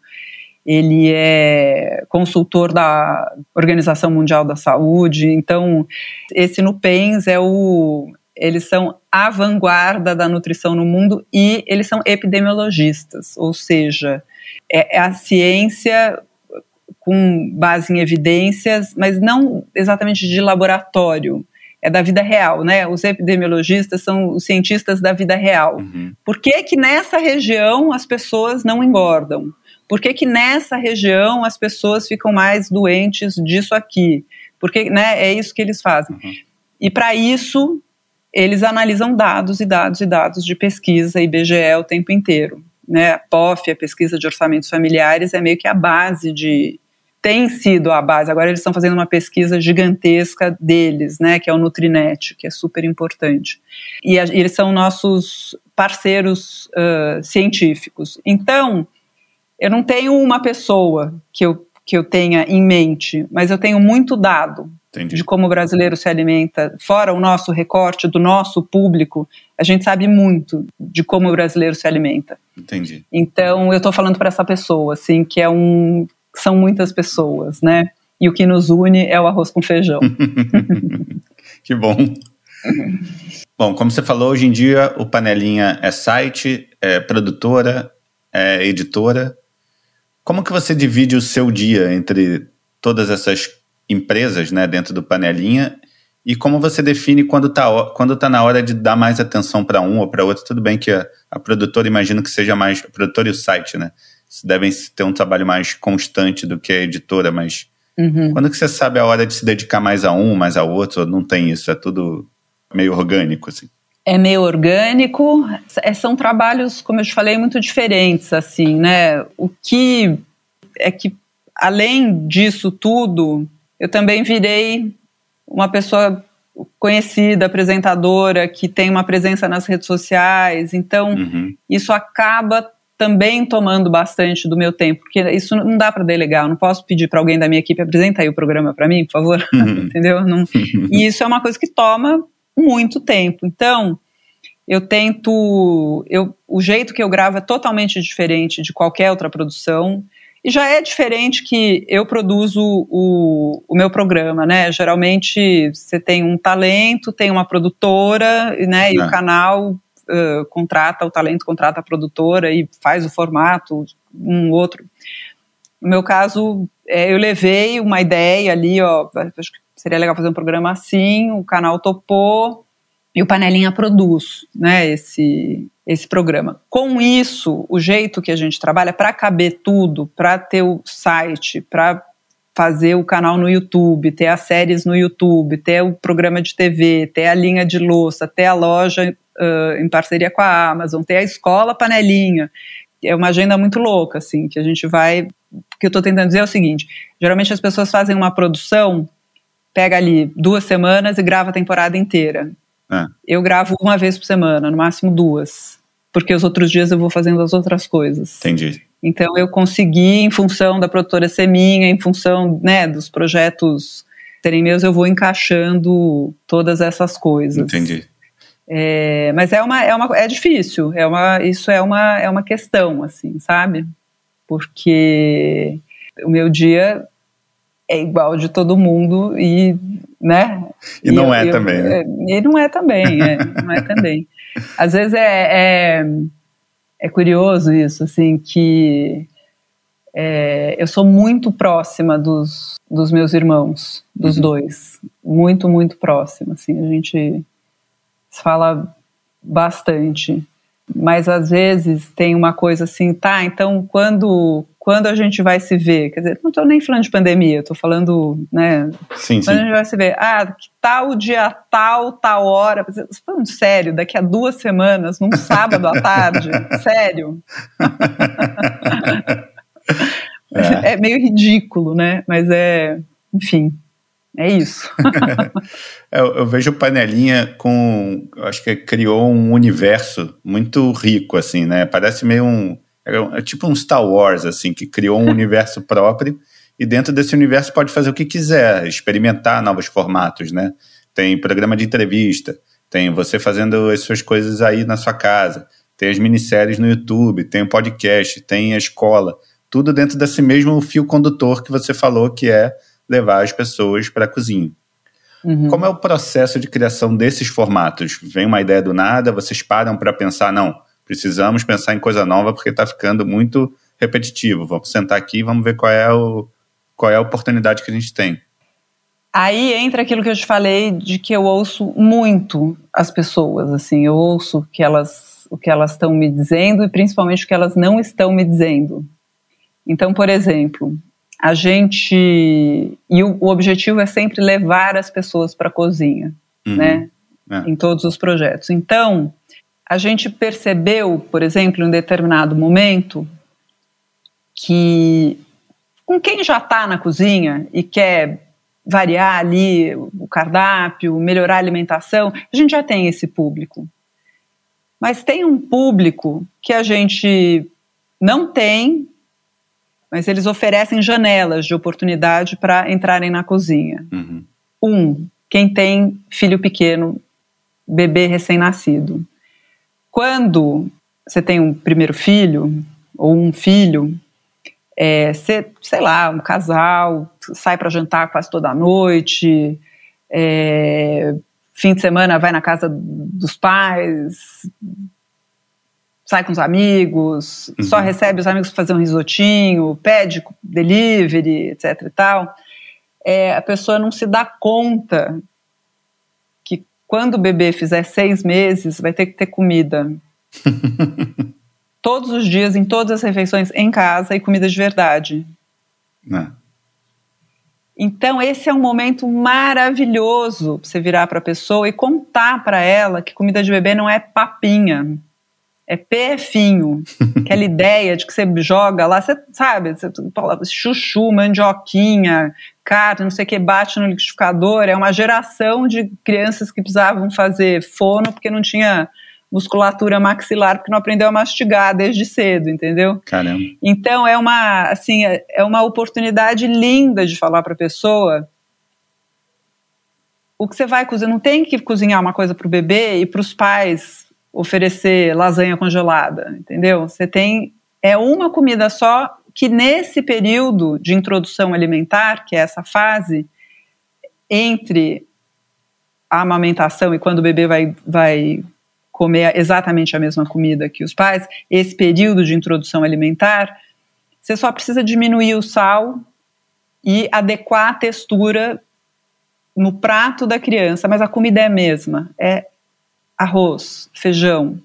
ele é consultor da Organização Mundial da Saúde. Então, esse NUPENS é o eles são a vanguarda da nutrição no mundo e eles são epidemiologistas, ou seja, é, é a ciência com base em evidências, mas não exatamente de laboratório, é da vida real, né? Os epidemiologistas são os cientistas da vida real. Uhum. Por que que nessa região as pessoas não engordam? Por que que nessa região as pessoas ficam mais doentes disso aqui? Porque, né, é isso que eles fazem. Uhum. E para isso, eles analisam dados e dados e dados de pesquisa IBGE o tempo inteiro. Né? A POF, a pesquisa de orçamentos familiares, é meio que a base de, tem sido a base. Agora eles estão fazendo uma pesquisa gigantesca deles, né, que é o Nutrinet, que é super importante. E, a, eles são nossos parceiros uh, científicos. Então, eu não tenho uma pessoa que eu, que eu tenha em mente, mas eu tenho muito dado Entendi. de como o brasileiro se alimenta. Fora o nosso recorte do nosso público, a gente sabe muito de como o brasileiro se alimenta. Entendi. Então, eu estou falando para essa pessoa, assim, que é um são muitas pessoas, né? E o que nos une é o arroz com feijão. que bom. Bom, como você falou, hoje em dia o Panelinha é site, é produtora, é editora. Como que você divide o seu dia entre todas essas empresas né, dentro do Panelinha e como você define quando está quando tá na hora de dar mais atenção para um ou para outro? Tudo bem que a, a produtora, imagino que seja mais. A produtora e o site, né? devem ter um trabalho mais constante do que a editora, mas uhum. quando que você sabe a hora de se dedicar mais a um, mais a outro? Não tem isso, é tudo meio orgânico, assim. É meio orgânico, é, são trabalhos, como eu te falei, muito diferentes, assim, né? O que é que, além disso tudo, eu também virei uma pessoa conhecida, apresentadora, que tem uma presença nas redes sociais, então uhum. isso acaba também tomando bastante do meu tempo, porque isso não dá para delegar, eu não posso pedir para alguém da minha equipe apresentar aí o programa para mim, por favor, uhum. entendeu? Não, e isso é uma coisa que toma muito tempo. Então, eu tento, eu, o jeito que eu gravo é totalmente diferente de qualquer outra produção. E já é diferente que eu produzo o, o meu programa, né? Geralmente você tem um talento, tem uma produtora, né? E o é. canal uh, contrata o talento, contrata a produtora e faz o formato, um outro. No meu caso, é, eu levei uma ideia ali, ó, acho que seria legal fazer um programa assim, o canal topou e o Panelinha produz, né, esse, esse programa. Com isso, o jeito que a gente trabalha, para caber tudo, para ter o site, para fazer o canal no YouTube, ter as séries no YouTube, ter o programa de TV, ter a linha de louça, ter a loja uh, em parceria com a Amazon, ter a escola panelinha. É uma agenda muito louca, assim, que a gente vai. O que eu estou tentando dizer é o seguinte: geralmente as pessoas fazem uma produção, pega ali duas semanas e grava a temporada inteira. É. Eu gravo uma vez por semana, no máximo duas, porque os outros dias eu vou fazendo as outras coisas. Entendi. Então eu consegui, em função da produtora ser minha, em função né, dos projetos serem meus, eu vou encaixando todas essas coisas. Entendi. É, mas é uma, é uma é difícil, é uma, isso é uma, é uma questão, assim, sabe? Porque o meu dia é igual de todo mundo e, né? E, não é eu, também, né? É, e não é também, é, não é também. Às vezes é, é, é curioso isso, assim, que É, eu sou muito próxima dos, dos meus irmãos, dos uhum. dois. Muito, muito próxima. Assim, a gente fala bastante. Mas às vezes tem uma coisa assim, tá, então quando, quando a gente vai se ver? Quer dizer, não estou nem falando de pandemia, estou falando, né? Sim, quando sim. a gente vai se ver? Ah, que tal dia tal, tal hora? Você falando sério, daqui a duas semanas, num sábado à tarde? sério? é. é meio ridículo, né? Mas é, enfim, é isso. eu, eu, vejo Panelinha com. Acho que criou um universo muito rico, assim, né? Parece meio um. É, é tipo um Star Wars, assim, que criou um universo próprio e dentro desse universo pode fazer o que quiser, experimentar novos formatos, né? Tem programa de entrevista, tem você fazendo as suas coisas aí na sua casa, tem as minisséries no YouTube, tem o podcast, tem a escola, tudo dentro desse mesmo fio condutor que você falou que é levar as pessoas para a cozinha. Uhum. Como é o processo de criação desses formatos? Vem uma ideia do nada, vocês param para pensar, não, precisamos pensar em coisa nova porque está ficando muito repetitivo. Vamos sentar aqui e vamos ver qual é, o, qual é a oportunidade que a gente tem. Aí entra aquilo que eu te falei de que eu ouço muito as pessoas, assim, eu ouço que elas, o que elas estão me dizendo e principalmente o que elas não estão me dizendo. Então, por exemplo, a gente e o, o objetivo é sempre levar as pessoas para a cozinha, uhum. né? É. Em todos os projetos. Então, a gente percebeu, por exemplo, em um determinado momento, que com quem já está na cozinha e quer variar ali o cardápio, melhorar a alimentação, a gente já tem esse público. Mas tem um público que a gente não tem mas eles oferecem janelas de oportunidade para entrarem na cozinha. Uhum. Um, quem tem filho pequeno, bebê recém-nascido. Quando você tem um primeiro filho ou um filho, é, você, sei lá, um casal sai para jantar quase toda noite, é, fim de semana vai na casa dos pais, sai com os amigos, uhum. só recebe os amigos para fazer um risotinho, pede delivery, etc e tal, é, a pessoa não se dá conta quando o bebê fizer seis meses vai ter que ter comida. Todos os dias, em todas as refeições, em casa e comida de verdade. Não. É. Então, esse é um momento maravilhoso para você virar para a pessoa e contar para ela que comida de bebê não é papinha é PFinho, aquela ideia de que você joga lá, você sabe, você chuchu, mandioquinha, carne, não sei o que, bate no liquidificador. É uma geração de crianças que precisavam fazer fono porque não tinha musculatura maxilar, porque não aprendeu a mastigar desde cedo, entendeu? Caramba. Então é uma, assim, é, é uma oportunidade linda de falar para a pessoa o que você vai cozinhar. Não tem que cozinhar uma coisa para o bebê e para os pais oferecer lasanha congelada, entendeu? Você tem é uma comida só que nesse período de introdução alimentar, que é essa fase entre a amamentação e quando o bebê vai, vai comer exatamente a mesma comida que os pais, esse período de introdução alimentar, você só precisa diminuir o sal e adequar a textura no prato da criança, mas a comida é a mesma. É arroz, feijão,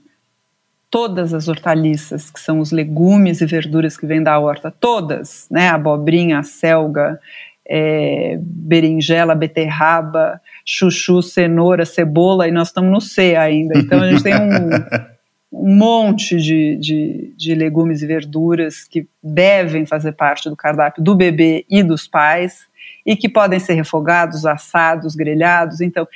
todas as hortaliças, que são os legumes e verduras que vêm da horta, todas, né? Abobrinha, selga, é, berinjela, beterraba, chuchu, cenoura, cebola, e nós estamos no C ainda. Então a gente tem um, um monte de, de, de, legumes e verduras que devem fazer parte do cardápio do bebê e dos pais, e que podem ser refogados, assados, grelhados. Então,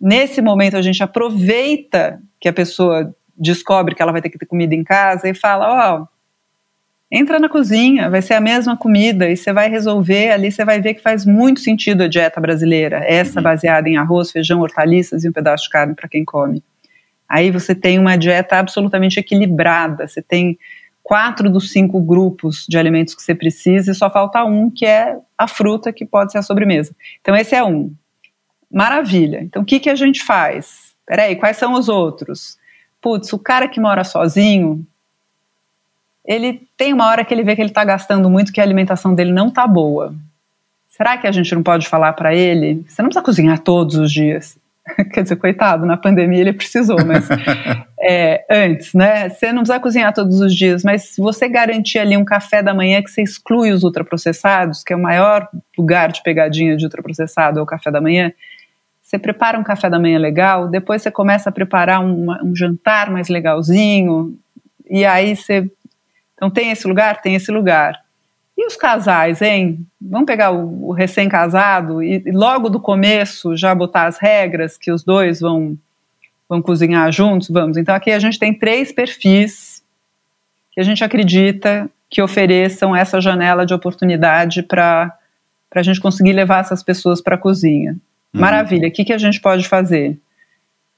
nesse momento a gente aproveita que a pessoa descobre que ela vai ter que ter comida em casa e fala, ó, oh, entra na cozinha, vai ser a mesma comida e você vai resolver ali, você vai ver que faz muito sentido a dieta brasileira, essa uhum. baseada em arroz, feijão, hortaliças e um pedaço de carne para quem come. Aí você tem uma dieta absolutamente equilibrada, você tem quatro dos cinco grupos de alimentos que você precisa e só falta um, que é a fruta, que pode ser a sobremesa. Então esse é um. Maravilha. Então, o que, que a gente faz? Peraí, quais são os outros? Putz, o cara que mora sozinho, ele tem uma hora que ele vê que ele está gastando muito, que a alimentação dele não está boa. Será que a gente não pode falar para ele? Você não precisa cozinhar todos os dias. Quer dizer, coitado, na pandemia ele precisou, mas é, antes, né? Você não precisa cozinhar todos os dias, mas se você garantir ali um café da manhã que você exclui os ultraprocessados, que é o maior lugar de pegadinha de ultraprocessado, é o café da manhã, você prepara um café da manhã legal, depois você começa a preparar um, um jantar mais legalzinho, e aí você. Então tem esse lugar? Tem esse lugar. E os casais, hein? Vamos pegar o, o recém-casado e, e, logo do começo já botar as regras que os dois vão, vão cozinhar juntos? Vamos. Então aqui a gente tem três perfis que a gente acredita que ofereçam essa janela de oportunidade para a gente conseguir levar essas pessoas para a cozinha. Uhum. Maravilha. O que, que a gente pode fazer?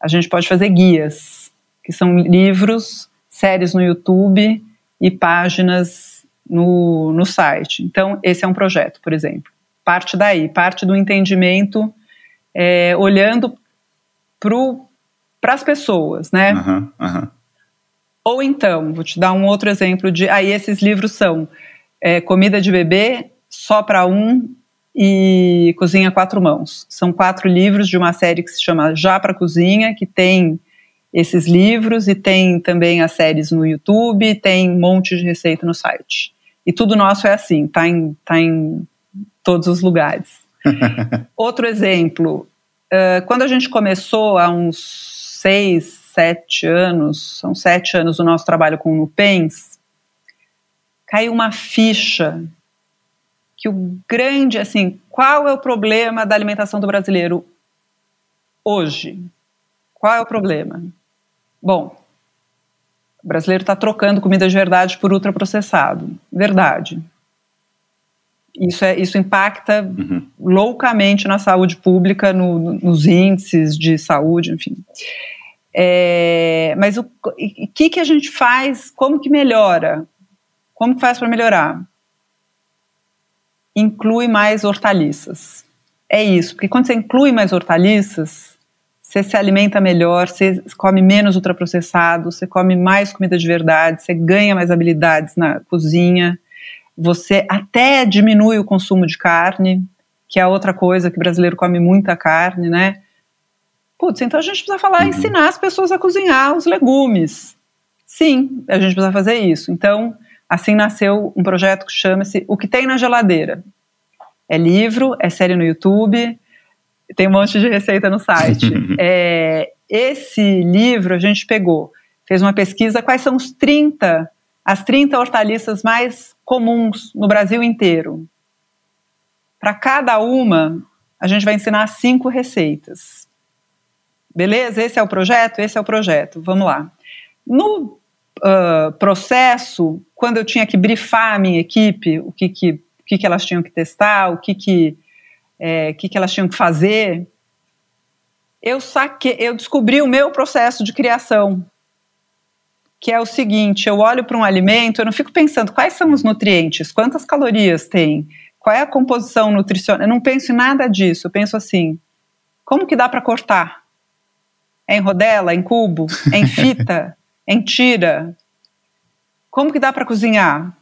A gente pode fazer guias, que são livros, séries no YouTube e páginas no, no site. Então, esse é um projeto, por exemplo. Parte daí, parte do entendimento, é, olhando para as pessoas, né? Uhum, uhum. Ou então, vou te dar um outro exemplo de. Aí, esses livros são é, Comida de Bebê, Só para Um e Cozinha Quatro Mãos. São quatro livros de uma série que se chama Já para Cozinha, que tem esses livros e tem também as séries no YouTube, tem um monte de receita no site. E tudo nosso é assim, tá em, tá em todos os lugares. Outro exemplo, uh, quando a gente começou há uns seis, sete anos, são sete anos o nosso trabalho com o Nupens, caiu uma ficha que o grande, assim, qual é o problema da alimentação do brasileiro hoje? Qual é o problema? Bom, o brasileiro está trocando comida de verdade por ultraprocessado. Verdade. Isso, é, isso impacta uhum. loucamente na saúde pública, no, nos índices de saúde, enfim. É, mas o que, que a gente faz? Como que melhora? Como que faz para melhorar? Inclui mais hortaliças. É isso, porque quando você inclui mais hortaliças, você se alimenta melhor, você come menos ultraprocessado, você come mais comida de verdade, você ganha mais habilidades na cozinha, você até diminui o consumo de carne, que é outra coisa que o brasileiro come muita carne, né? Putz, então a gente precisa falar, uhum. ensinar as pessoas a cozinhar os legumes. Sim, a gente precisa fazer isso. Então, Assim nasceu um projeto que chama-se O que tem na geladeira. É livro, é série no YouTube, tem um monte de receita no site. é, esse livro a gente pegou, fez uma pesquisa quais são os 30, as 30 hortaliças mais comuns no Brasil inteiro. Para cada uma, a gente vai ensinar cinco receitas. Beleza? Esse é o projeto? Esse é o projeto. Vamos lá. No uh, processo, quando eu tinha que brifar a minha equipe, o que, que, o que, que elas tinham que testar, o que, que, é, que, que elas tinham que fazer, eu saquei, eu descobri o meu processo de criação, que é o seguinte: eu olho para um alimento, eu não fico pensando quais são os nutrientes, quantas calorias tem, qual é a composição nutricional, eu não penso em nada disso, eu penso assim: como que dá para cortar? É em rodela, é em cubo, é em fita? em tira. Como que dá para cozinhar?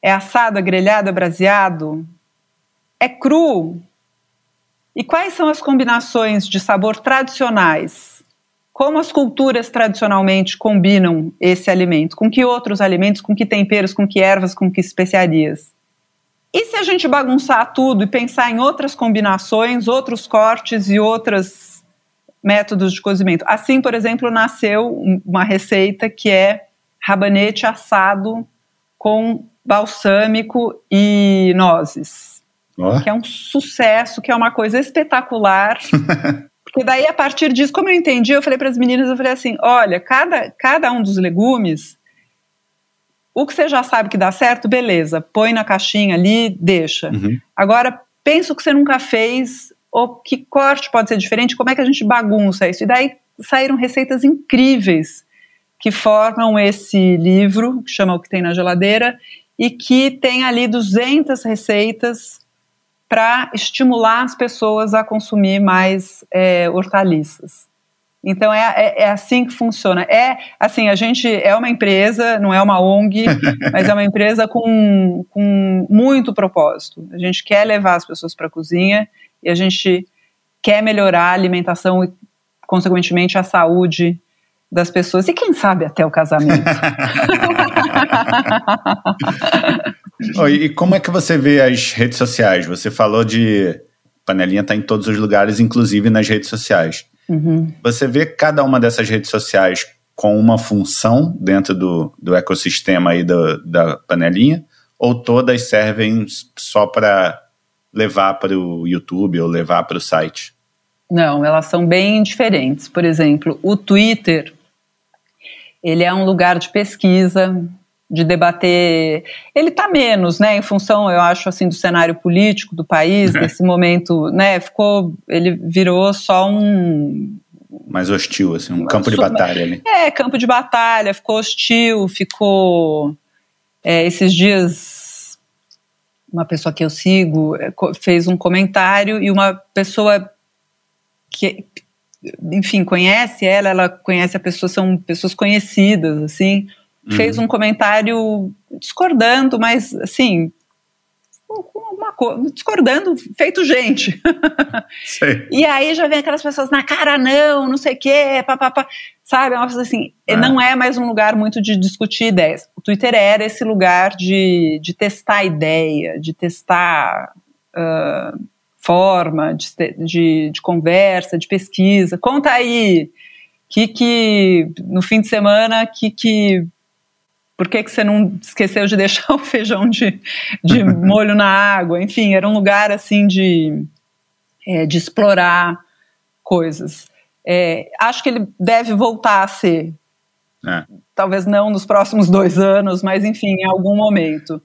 É assado, é grelhado, é braseado? É cru? E quais são as combinações de sabor tradicionais? Como as culturas tradicionalmente combinam esse alimento? Com que outros alimentos? Com que temperos? Com que ervas? Com que especiarias? E se a gente bagunçar tudo e pensar em outras combinações, outros cortes e outras métodos de cozimento. Assim, por exemplo, nasceu uma receita que é rabanete assado com balsâmico e nozes. Oh. Que é um sucesso, que é uma coisa espetacular. Porque daí, a partir disso, como eu entendi, eu falei para as meninas, eu falei assim, olha, cada, cada um dos legumes, o que você já sabe que dá certo, beleza, põe na caixinha ali, deixa. Uhum. Agora, pensa o que você nunca fez, ou que corte pode ser diferente, como é que a gente bagunça isso? E daí saíram receitas incríveis que formam esse livro, que chama O que tem na geladeira, e que tem ali 200 receitas para estimular as pessoas a consumir mais é, hortaliças. Então é, é, é, assim que funciona. É assim, a gente é uma empresa, não é uma ONG, mas é uma empresa com, com muito propósito. A gente quer levar as pessoas para a cozinha e a gente quer melhorar a alimentação e, consequentemente, a saúde das pessoas e quem sabe até o casamento. e como é que você vê as redes sociais? Você falou de panelinha está em todos os lugares, inclusive nas redes sociais. Uhum. Você vê cada uma dessas redes sociais com uma função dentro do, do ecossistema aí do, da panelinha, ou todas servem só para levar para o YouTube ou levar para o site? Não, elas são bem diferentes. Por exemplo, o Twitter, ele é um lugar de pesquisa, de debater. Ele está menos, né, em função, eu acho, assim, do cenário político do país, desse momento, né, ficou, ele virou só um mais hostil, assim, um campo de batalha ali. É, campo de batalha, ficou hostil, ficou é, esses dias uma pessoa que eu sigo é, fez um comentário e uma pessoa que enfim conhece ela, ela conhece a pessoa, são pessoas conhecidas assim fez uhum. um comentário discordando, mas assim, uma, discordando, feito gente. e aí já vem aquelas pessoas na cara, não, não sei o quê, papapá. Sabe? É uma coisa assim, é. não é mais um lugar muito de discutir ideias. O Twitter era esse lugar de, de testar ideia, de testar uh, forma de, de, de, conversa, de pesquisa. Conta aí que que no fim de semana que que por que, que você não esqueceu de deixar o feijão de, de molho na água? Enfim, era um lugar assim de, é, de explorar coisas. É, acho que ele deve voltar a ser. É. Talvez não nos próximos dois anos, mas enfim, em algum momento.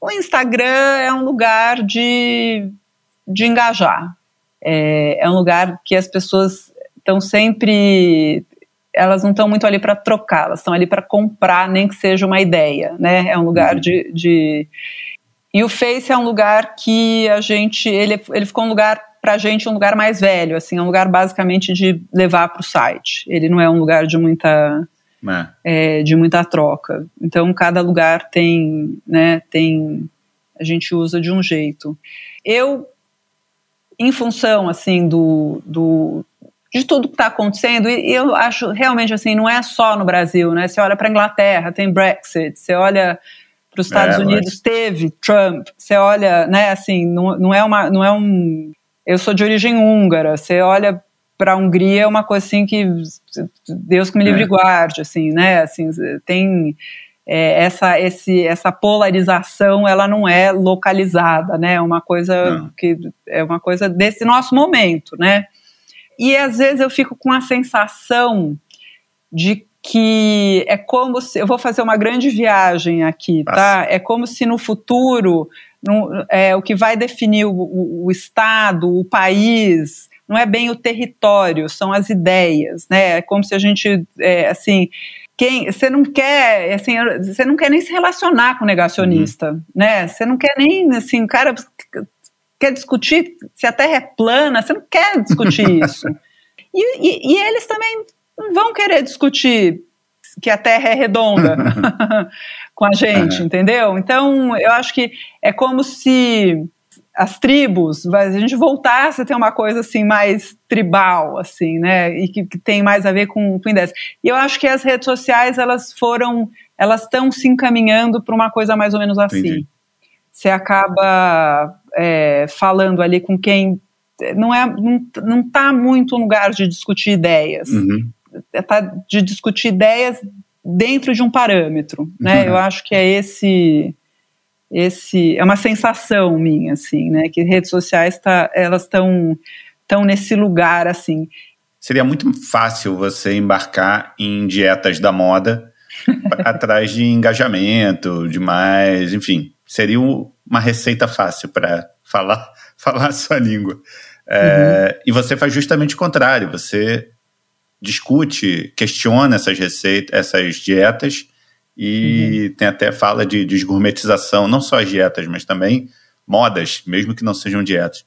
O Instagram é um lugar de, de engajar. É, é um lugar que as pessoas estão sempre elas não estão muito ali para trocar, elas estão ali para comprar, nem que seja uma ideia, né? É um lugar uhum. de, de, E o Face é um lugar que a gente. Ele, ele ficou um lugar, para a gente, um lugar mais velho, assim, é um lugar basicamente de levar para o site. Ele não é um lugar de muita. É. É, de muita troca. Então, cada lugar tem, né, tem. A gente usa de um jeito. Eu, em função, assim, do, do de tudo que está acontecendo, e eu acho realmente assim, não é só no Brasil, né? Você olha para a Inglaterra, tem Brexit, você olha para os Estados é, Unidos, mas... teve Trump, você olha, né, assim, não, não é uma, não é um, eu sou de origem húngara, você olha para a Hungria é uma coisa assim que Deus que me livre é. guarde, assim, né, assim, tem é, essa, esse, essa polarização, ela não é localizada, né, é uma coisa não. que é uma coisa desse nosso momento, né, e às vezes eu fico com a sensação de que é como se. Eu vou fazer uma grande viagem aqui, tá? É como se no futuro no, é, o que vai definir o, o, o, Estado, o país, não é bem o território, são as ideias, né? É como se a gente, é, assim, quem você não quer assim você não quer nem se relacionar com o negacionista uhum. né você não quer nem assim cara quer discutir se a Terra é plana, você não quer discutir isso. E, e, e, eles também não vão querer discutir que a Terra é redonda com a gente, entendeu? Então, eu acho que é como se as tribos, a gente voltasse a ter uma coisa assim mais tribal, assim, né, e que, que tem mais a ver com, ideias. E eu acho que as redes sociais, elas foram, elas estão se encaminhando para uma coisa mais ou menos assim. Entendi. Você acaba é, falando ali com quem não é não, não tá muito no lugar de discutir ideias uhum. tá de discutir ideias dentro de um parâmetro né uhum. eu acho que é esse esse é uma sensação minha assim né que redes sociais tá elas estão estão nesse lugar assim seria muito fácil você embarcar em dietas da moda atrás de engajamento de mais enfim seria uma receita fácil para falar, falar a sua língua. É, uhum. E você faz justamente o contrário, você discute, questiona essas receitas, essas dietas e uhum. tem até fala de desgourmetização, não só as dietas, mas também modas, mesmo que não sejam dietas.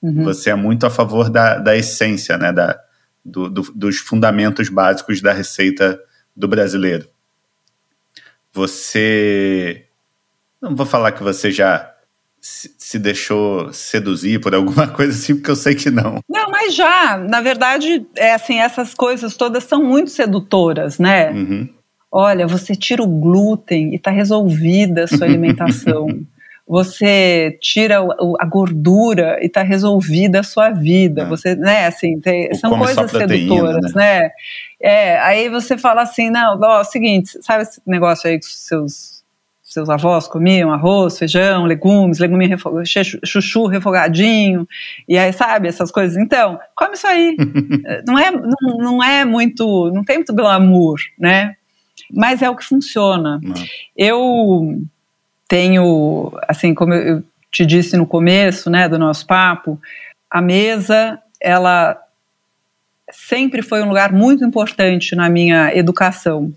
Uhum. Você é muito a favor da, da essência, né, da, do, do, dos fundamentos básicos da receita do brasileiro. Você. Não vou falar que você já se deixou seduzir por alguma coisa assim, porque eu sei que não. Não, mas já, na verdade, é assim, essas coisas todas são muito sedutoras, né? Uhum. Olha, você tira o glúten e está resolvida a sua alimentação. você tira a gordura e está resolvida a sua vida. É. Você, né, assim, tem, são coisas sedutoras, né? né? É, aí você fala assim, não, ó, é o seguinte, sabe esse negócio aí que seus seus avós comiam arroz, feijão, legumes, legume refog... chuchu refogadinho, e aí, sabe, essas coisas. Então, come isso aí. não, é, não, não é muito, não tem muito glamour, né? Mas é o que funciona. Não. Eu tenho, assim, como eu te disse no começo, né, do nosso papo, a mesa, ela sempre foi um lugar muito importante na minha educação,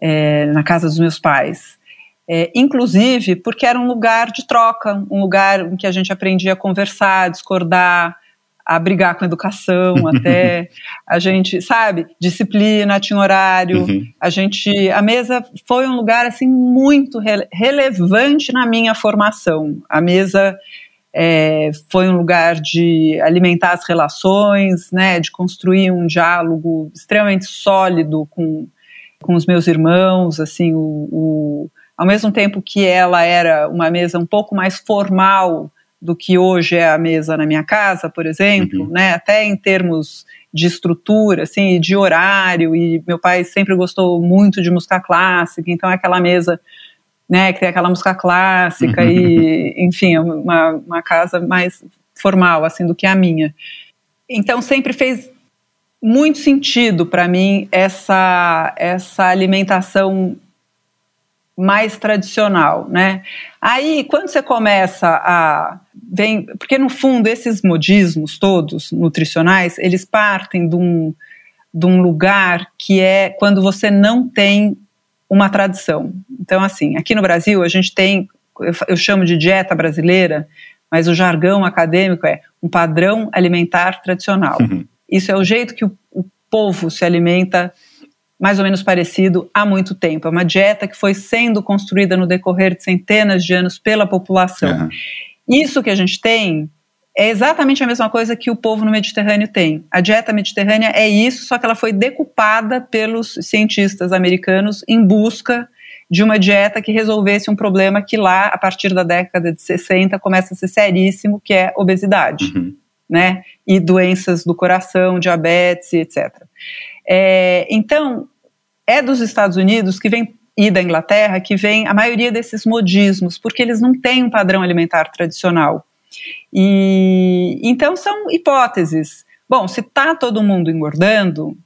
é, na casa dos meus pais. É, inclusive porque era um lugar de troca, um lugar em que a gente aprendia a conversar, a discordar, a brigar com a educação, até a gente, sabe, disciplina, tinha horário, uhum. a gente, a mesa foi um lugar assim muito re relevante na minha formação. A mesa é, foi um lugar de alimentar as relações, né, de construir um diálogo extremamente sólido com, com os meus irmãos, assim, o, o ao mesmo tempo que ela era uma mesa um pouco mais formal do que hoje é a mesa na minha casa, por exemplo, uhum. né? Até em termos de estrutura, assim, de horário. E meu pai sempre gostou muito de música clássica, então é aquela mesa, né? Que tem aquela música clássica uhum. e, enfim, é uma, uma casa mais formal, assim, do que a minha. Então sempre fez muito sentido para mim essa essa alimentação mais tradicional, né? Aí, quando você começa a vem, porque no fundo esses modismos todos nutricionais, eles partem de um, de um lugar que é quando você não tem uma tradição. Então, assim, aqui no Brasil a gente tem, eu, eu chamo de dieta brasileira, mas o jargão acadêmico é um padrão alimentar tradicional. Uhum. Isso é o jeito que o, o povo se alimenta mais ou menos parecido há muito tempo. É uma dieta que foi sendo construída no decorrer de centenas de anos pela população. Uhum. Isso que a gente tem é exatamente a mesma coisa que o povo no Mediterrâneo tem. A dieta mediterrânea é isso, só que ela foi decupada pelos cientistas americanos em busca de uma dieta que resolvesse um problema que lá, a partir da década de 60, começa a ser seríssimo, que é obesidade, uhum. né? E doenças do coração, diabetes, etc. É, então, é dos Estados Unidos que vem e da Inglaterra que vem a maioria desses modismos, porque eles não têm um padrão alimentar tradicional. E então são hipóteses. Bom, se está todo mundo engordando,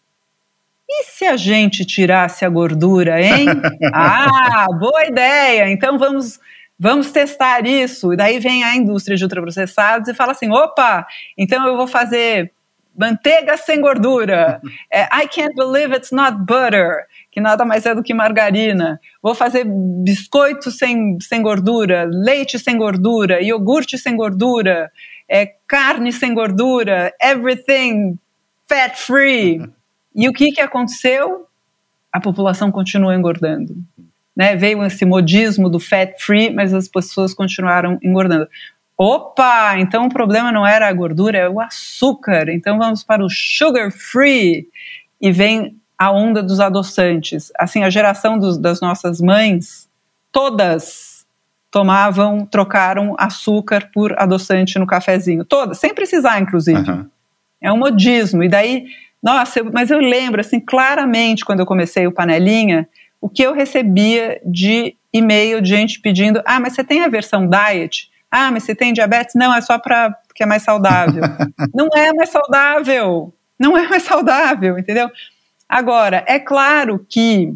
e se a gente tirasse a gordura, hein? ah, boa ideia! Então vamos vamos testar isso. E daí vem a indústria de ultraprocessados e fala assim: opa, então eu vou fazer manteiga sem gordura. É, I can't believe it's not butter, que nada mais é do que margarina. Vou fazer biscoito sem, sem gordura, leite sem gordura, iogurte sem gordura, é, carne sem gordura, everything fat free. E o que, que aconteceu? A população continua engordando. Né? Veio esse modismo do fat free, mas as pessoas continuaram engordando. Opa, então o problema não era a gordura, é o açúcar. Então vamos para o sugar free. E vem a onda dos adoçantes. Assim, a geração dos, das nossas mães, todas tomavam, trocaram açúcar por adoçante no cafezinho. Todas, sem precisar, inclusive. Uhum. É um modismo. E daí, nossa, eu, mas eu lembro, assim, claramente, quando eu comecei o Panelinha, o que eu recebia de e-mail de gente pedindo: ah, mas você tem a versão diet? Ah, mas você tem diabetes? Não, é só para que é mais saudável. não é mais saudável. Não é mais saudável, entendeu? Agora, é claro que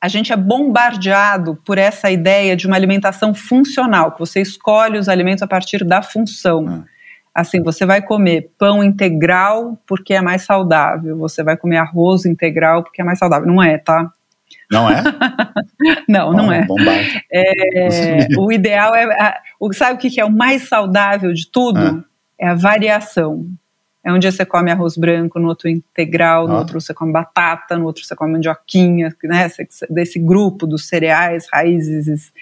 a gente é bombardeado por essa ideia de uma alimentação funcional, que você escolhe os alimentos a partir da função. Hum. Assim, você vai comer pão integral porque é mais saudável, você vai comer arroz integral porque é mais saudável. Não é, tá? Não é? não, não é. é o ideal é. A, o, sabe o que, é o mais saudável de tudo? Ah. É a variação. É um dia você come arroz branco, no outro integral, no outro você come batata, no outro você come mandioquinha, né? Desse grupo dos cereais, raízes,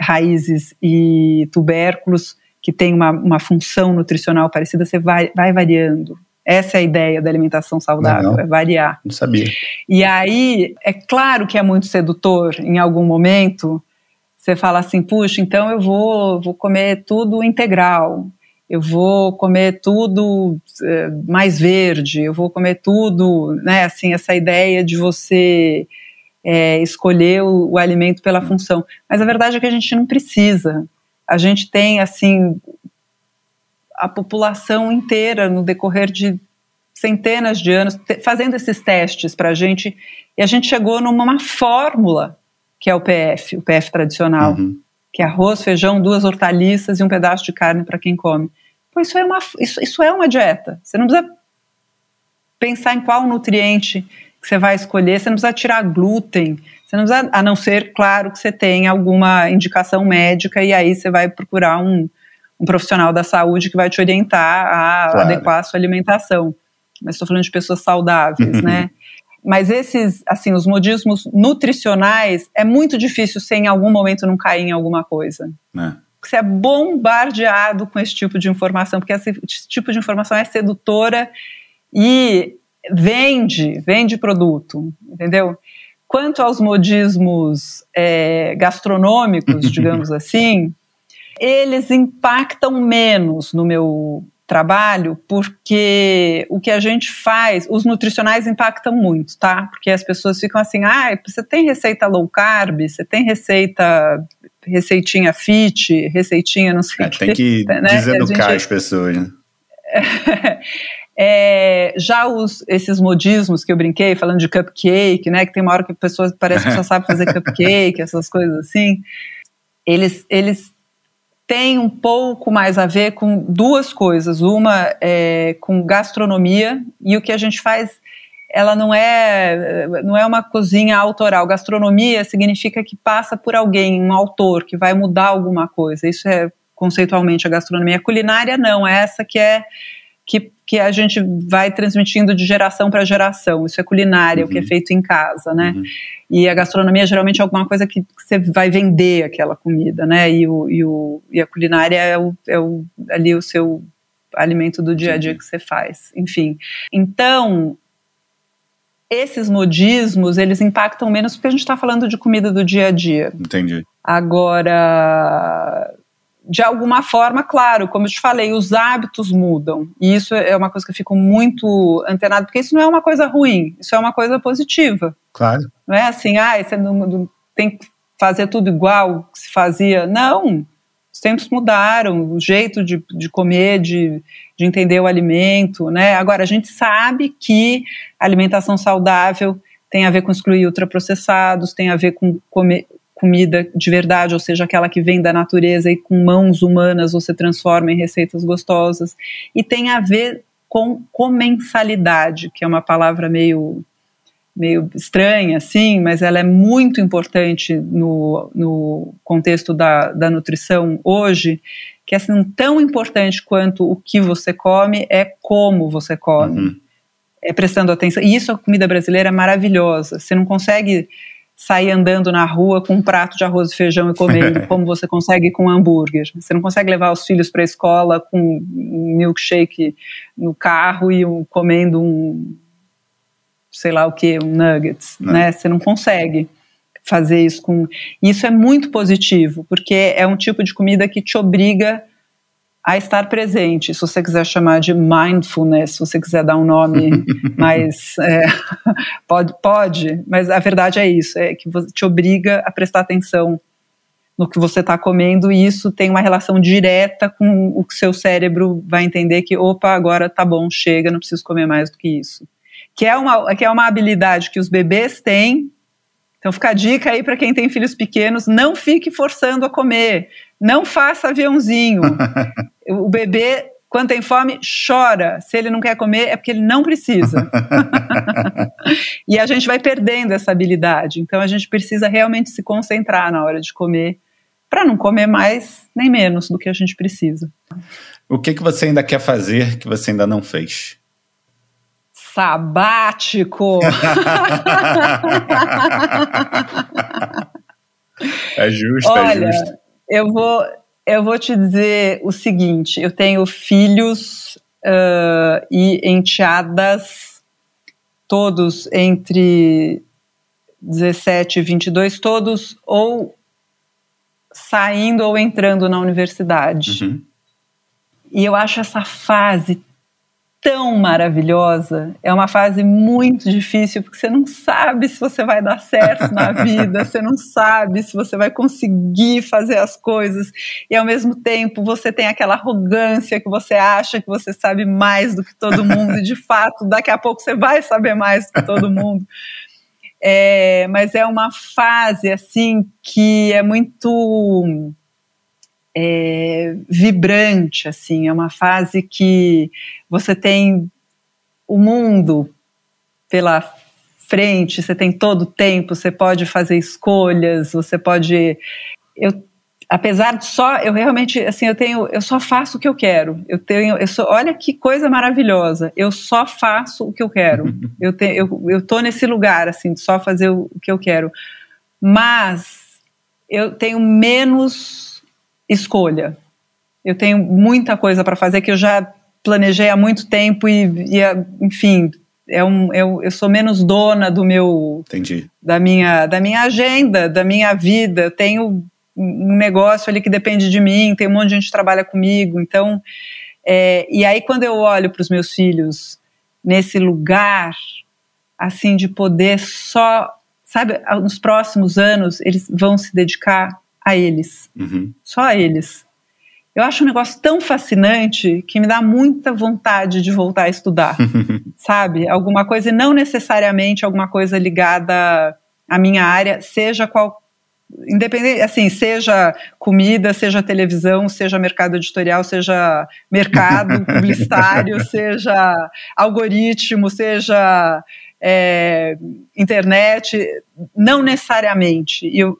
raízes e tubérculos que tem uma, uma função nutricional parecida, você vai, vai variando. Essa é a ideia da alimentação saudável, Legal. é variar. Não sabia. E aí, é claro que é muito sedutor em algum momento. Você fala assim, puxa, então eu vou, vou comer tudo integral eu vou comer tudo é, mais verde, eu vou comer tudo, né? Assim, essa ideia de você é, escolher o, o, alimento pela função. Mas a verdade é que a gente não precisa. A gente tem, assim, a população inteira no decorrer de centenas de anos fazendo esses testes para a gente e a gente chegou numa fórmula que é o PF, o PF tradicional, uhum. Que é arroz, feijão, duas hortaliças e um pedaço de carne para quem come. Pô, isso é uma, isso, isso é uma dieta. Você não precisa pensar em qual nutriente que você vai escolher, você não precisa tirar glúten, você não precisa, a não ser, claro, que você tenha alguma indicação médica e aí você vai procurar um, um profissional da saúde que vai te orientar a claro. adequar a sua alimentação. Mas estou falando de pessoas saudáveis, né? Mas esses, assim, os modismos nutricionais é muito difícil você em algum momento não cair em alguma coisa. É você é bombardeado com esse tipo de informação, porque esse tipo de informação é sedutora e vende, vende produto, entendeu? Quanto aos modismos é, gastronômicos, digamos assim, eles impactam menos no meu trabalho, porque o que a gente faz, os nutricionais impactam muito, tá? Porque as pessoas ficam assim, ah, você tem receita low carb, você tem receita receitinha fit, receitinha não sei é, o que. Tem que né? deseducar gente, as pessoas, né? É, já os, esses modismos que eu brinquei, falando de cupcake, né, que tem uma hora que a pessoa parece que só sabe fazer cupcake, essas coisas assim, eles, eles têm um pouco mais a ver com duas coisas. Uma é com gastronomia, e o que a gente faz ela não é, não é uma cozinha autoral. Gastronomia significa que passa por alguém, um autor, que vai mudar alguma coisa. Isso é conceitualmente a gastronomia. A culinária não, é essa que é que, que a gente vai transmitindo de geração para geração. Isso é culinária, uhum. o que é uhum. feito em casa, né? Uhum. E a gastronomia geralmente é alguma coisa que, que, você vai vender aquela comida, né? E, o, e, o, e a culinária é, o, é o, ali o seu alimento do dia a dia que você faz. Enfim. Então, esses modismos, eles impactam menos porque a gente está falando de comida do dia a dia. Entendi. Agora, de alguma forma, claro, como eu te falei, os hábitos mudam. E isso é uma coisa que eu fico muito antenado, porque isso não é uma coisa ruim, isso é uma coisa positiva. Claro. Não é assim, ah, você não, não tem que fazer tudo igual que se fazia. Não, os tempos mudaram, o jeito de, de comer, de, de entender o alimento, né? Agora, a gente sabe que alimentação saudável tem a ver com excluir ultraprocessados, tem a ver com comer comida de verdade, ou seja, aquela que vem da natureza e com mãos humanas você transforma em receitas gostosas, e tem a ver com comensalidade, que é uma palavra meio meio estranha, assim, mas ela é muito importante no, no contexto da, da nutrição hoje, que é assim, tão importante quanto o que você come é como você come. Uhum. É prestando atenção. E isso a comida brasileira é maravilhosa. Você não consegue sair andando na rua com um prato de arroz e feijão e comendo, como você consegue com um hambúrguer. Você não consegue levar os filhos para a escola com um milkshake no carro e um, comendo um sei lá o que, um nuggets, não. né? Você não consegue fazer isso com. Isso é muito positivo, porque é um tipo de comida que te obriga a estar presente. Se você quiser chamar de mindfulness, se você quiser dar um nome mais. É, pode, pode, mas a verdade é isso: é que te obriga a prestar atenção no que você está comendo e isso tem uma relação direta com o que seu cérebro vai entender que, opa, agora tá bom, chega, não preciso comer mais do que isso que é uma, que é uma habilidade que os bebês têm. Então fica a dica aí para quem tem filhos pequenos, não fique forçando a comer, não faça aviãozinho. o bebê quando tem fome, chora. Se ele não quer comer, é porque ele não precisa. e a gente vai perdendo essa habilidade. Então a gente precisa realmente se concentrar na hora de comer, para não comer mais nem menos do que a gente precisa. O que, que você ainda quer fazer que você ainda não fez? Sabático! é justo, é Olha, é justo. Eu vou, eu vou te dizer o seguinte: eu tenho filhos uh, e enteadas, todos entre 17 e 22, todos ou saindo ou entrando na universidade. Uhum. E eu acho essa fase tão maravilhosa. É uma fase muito difícil, porque você não sabe se você vai dar certo na vida, você não sabe se você vai conseguir fazer as coisas, e ao mesmo tempo você tem aquela arrogância que você acha que você sabe mais do que todo mundo, e de fato, daqui a pouco você vai saber mais do que todo mundo. É, mas é uma fase assim que é muito é, vibrante, assim, é uma fase que você tem o mundo pela frente, você tem todo o tempo, você pode fazer escolhas, você pode. Eu, apesar de só, eu realmente, assim, eu tenho, eu só faço o que eu quero. Eu tenho, eu sou, olha que coisa maravilhosa. Eu só faço o que eu quero. eu tenho, eu, eu tô nesse lugar, assim, de só fazer o, o que eu quero. Mas eu tenho menos escolha. Eu tenho muita coisa para fazer que eu já planejei há muito tempo e, e enfim, é um, eu, eu sou menos dona do meu Entendi. da minha da minha agenda, da minha vida. Eu tenho um negócio ali que depende de mim, tem um monte de gente que trabalha comigo, então é, e aí quando eu olho para os meus filhos nesse lugar assim de poder só sabe nos próximos anos eles vão se dedicar a eles. Uhum. Só a eles. Eu acho um negócio tão fascinante que me dá muita vontade de voltar a estudar, sabe? Alguma coisa, e não necessariamente alguma coisa ligada à minha área, seja qual. Independente, assim, seja comida, seja televisão, seja mercado editorial, seja mercado publicitário, seja algoritmo, seja é, internet, não necessariamente. E eu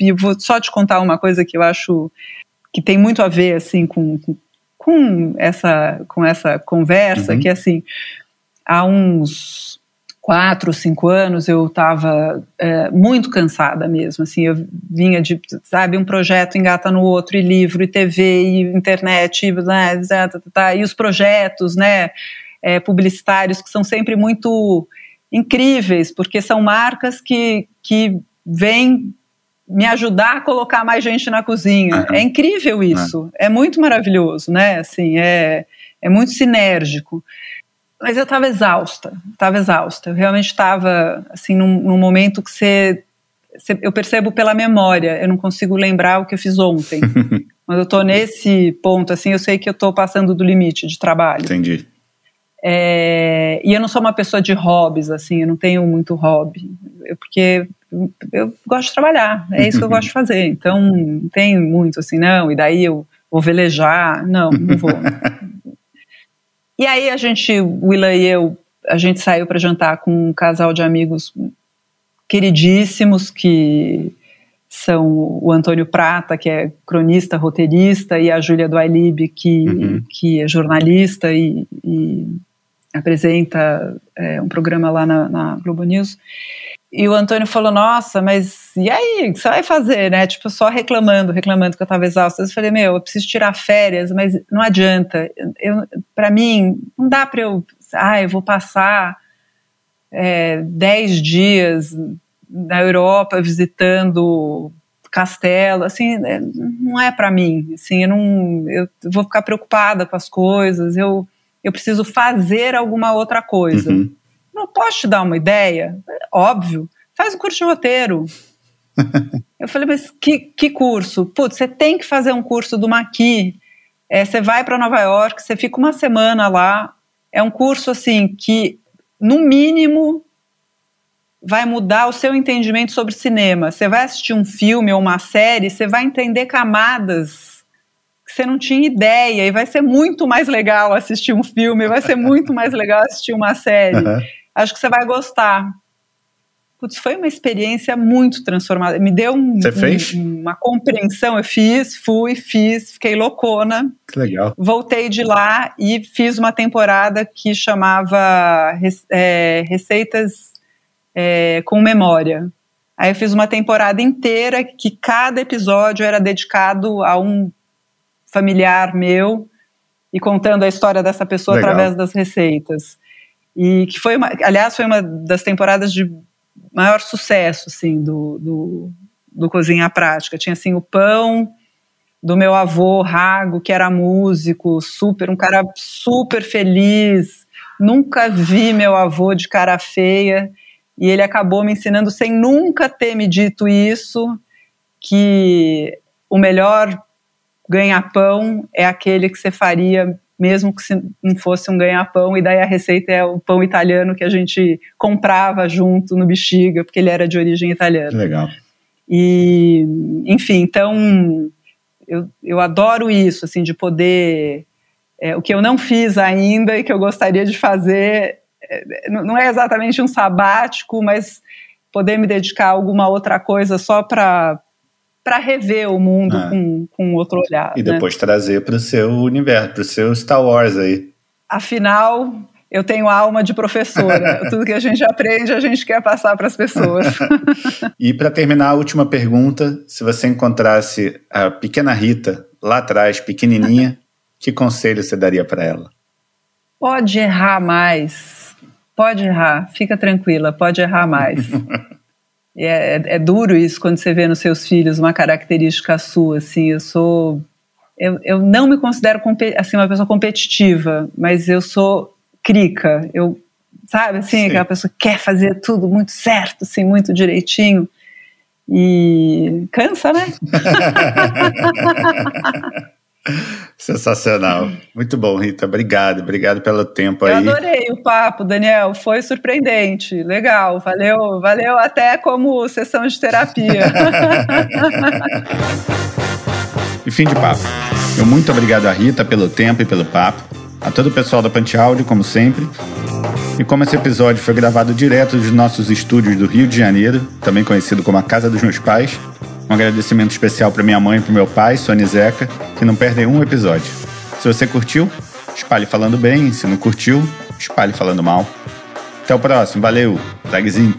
e vou só te contar uma coisa que eu acho que tem muito a ver assim com, com essa com essa conversa, uhum. que assim há uns quatro, cinco anos eu estava é, muito cansada mesmo, assim, eu vinha de, sabe, um projeto engata no outro, e livro, e TV, e internet, e, e os projetos, né, é, publicitários que são sempre muito incríveis, porque são marcas que, que vêm me ajudar a colocar mais gente na cozinha. Uhum. É incrível isso. É. é muito maravilhoso, né? Assim, é, é muito sinérgico. Mas eu estava exausta, estava exausta. Eu realmente estava, assim, num, num, momento que você, você, Eu percebo pela memória, eu não consigo lembrar o que eu fiz ontem. Quando eu estou nesse ponto, assim, eu sei que eu estou passando do limite de trabalho. Entendi. É, e eu não sou uma pessoa de hobbies, assim, eu não tenho muito hobby. Eu, porque eu gosto de trabalhar, é isso que eu gosto de fazer. Então, não tem muito assim, não, e daí eu vou velejar. Não, não vou. e aí a gente, Willa e eu, a gente saiu para jantar com um casal de amigos queridíssimos que são o Antônio Prata, que é cronista, roteirista, e a Júlia Duailib, que, uhum. que é jornalista e, e apresenta é, um programa lá na, na Globo News. E o Antônio falou: Nossa, mas e aí? O que você vai fazer, né? Tipo, só reclamando, reclamando que eu estava exausta. Eu falei: Meu, eu preciso tirar férias, mas não adianta. Eu, para mim, não dá para eu. Ah, eu vou passar é, dez dias na Europa visitando castelo. Assim, é, não é para mim. Assim, eu, não, eu vou ficar preocupada com as coisas. Eu, eu preciso fazer alguma outra coisa. Uhum. Não posso te dar uma ideia? Óbvio. Faz um curso de roteiro. eu falei, mas que, que curso? Putz, você tem que fazer um curso do Maqui. É, você vai para Nova York, você fica uma semana lá. É um curso, assim, que, no mínimo, vai mudar o seu entendimento sobre cinema. Você vai assistir um filme ou uma série, você vai entender camadas que você não tinha ideia, e vai ser muito mais legal assistir um filme, vai ser muito mais legal assistir uma série. Uhum acho que você vai gostar. Putz, foi uma experiência muito transformada. Me deu um, um, uma compreensão. Eu fiz, fui, fiz, fiquei loucona. Que legal. Voltei de lá e fiz uma temporada que chamava é, Receitas é, com Memória. Aí eu fiz uma temporada inteira que cada episódio era dedicado a um familiar meu e contando a história dessa pessoa legal. através das receitas. E que foi uma, aliás, foi uma das temporadas de maior sucesso, assim, do, do, do Cozinha Prática. Tinha, assim, o pão do meu avô, Rago, que era músico, super, um cara super feliz. Nunca vi meu avô de cara feia. E ele acabou me ensinando, sem nunca ter me dito isso, que o melhor ganha-pão é aquele que você faria mesmo que se não fosse um ganha-pão, e daí a receita é o pão italiano que a gente comprava junto no Bexiga, porque ele era de origem italiana. Legal. E, enfim, então, eu, eu adoro isso, assim, de poder. É, o que eu não fiz ainda e que eu gostaria de fazer, é, não é exatamente um sabático, mas poder me dedicar a alguma outra coisa só para para rever o mundo ah. com, com outro olhar. E né? depois né? trazer para o seu universo, para o seu Star Wars aí. Afinal, eu tenho alma de professora. Tudo que a gente aprende, a gente quer passar para as pessoas. e para terminar, a última pergunta: se você encontrasse a pequena Rita lá atrás, pequenininha, que conselho você daria para ela? Pode errar mais. Pode errar. Fica tranquila, pode errar mais. É, é, é, duro isso quando você vê nos seus filhos uma característica sua, assim, eu sou... Eu, eu não me considero assim, uma pessoa competitiva, mas eu sou crica, eu, sabe, assim, Sim. aquela pessoa que quer fazer tudo muito certo, assim, muito direitinho, e cansa, né? Sensacional. Muito bom, Rita. Obrigado, obrigado pelo tempo aí. Eu adorei o papo, Daniel. Foi surpreendente. Legal. Valeu, valeu até como sessão de terapia. e fim de papo. Eu muito obrigado a Rita pelo tempo e pelo papo. A todo o pessoal da Pante Áudio, como sempre. E como esse episódio foi gravado direto dos nossos estúdios do Rio de Janeiro, também conhecido como a Casa dos Meus Pais, um agradecimento especial para minha mãe e para meu pai, Sônia Zeca, que não perdem um episódio. Se você curtiu, espalhe falando bem. Se não curtiu, espalhe falando mal. Até o próximo. Valeu. Tagzint.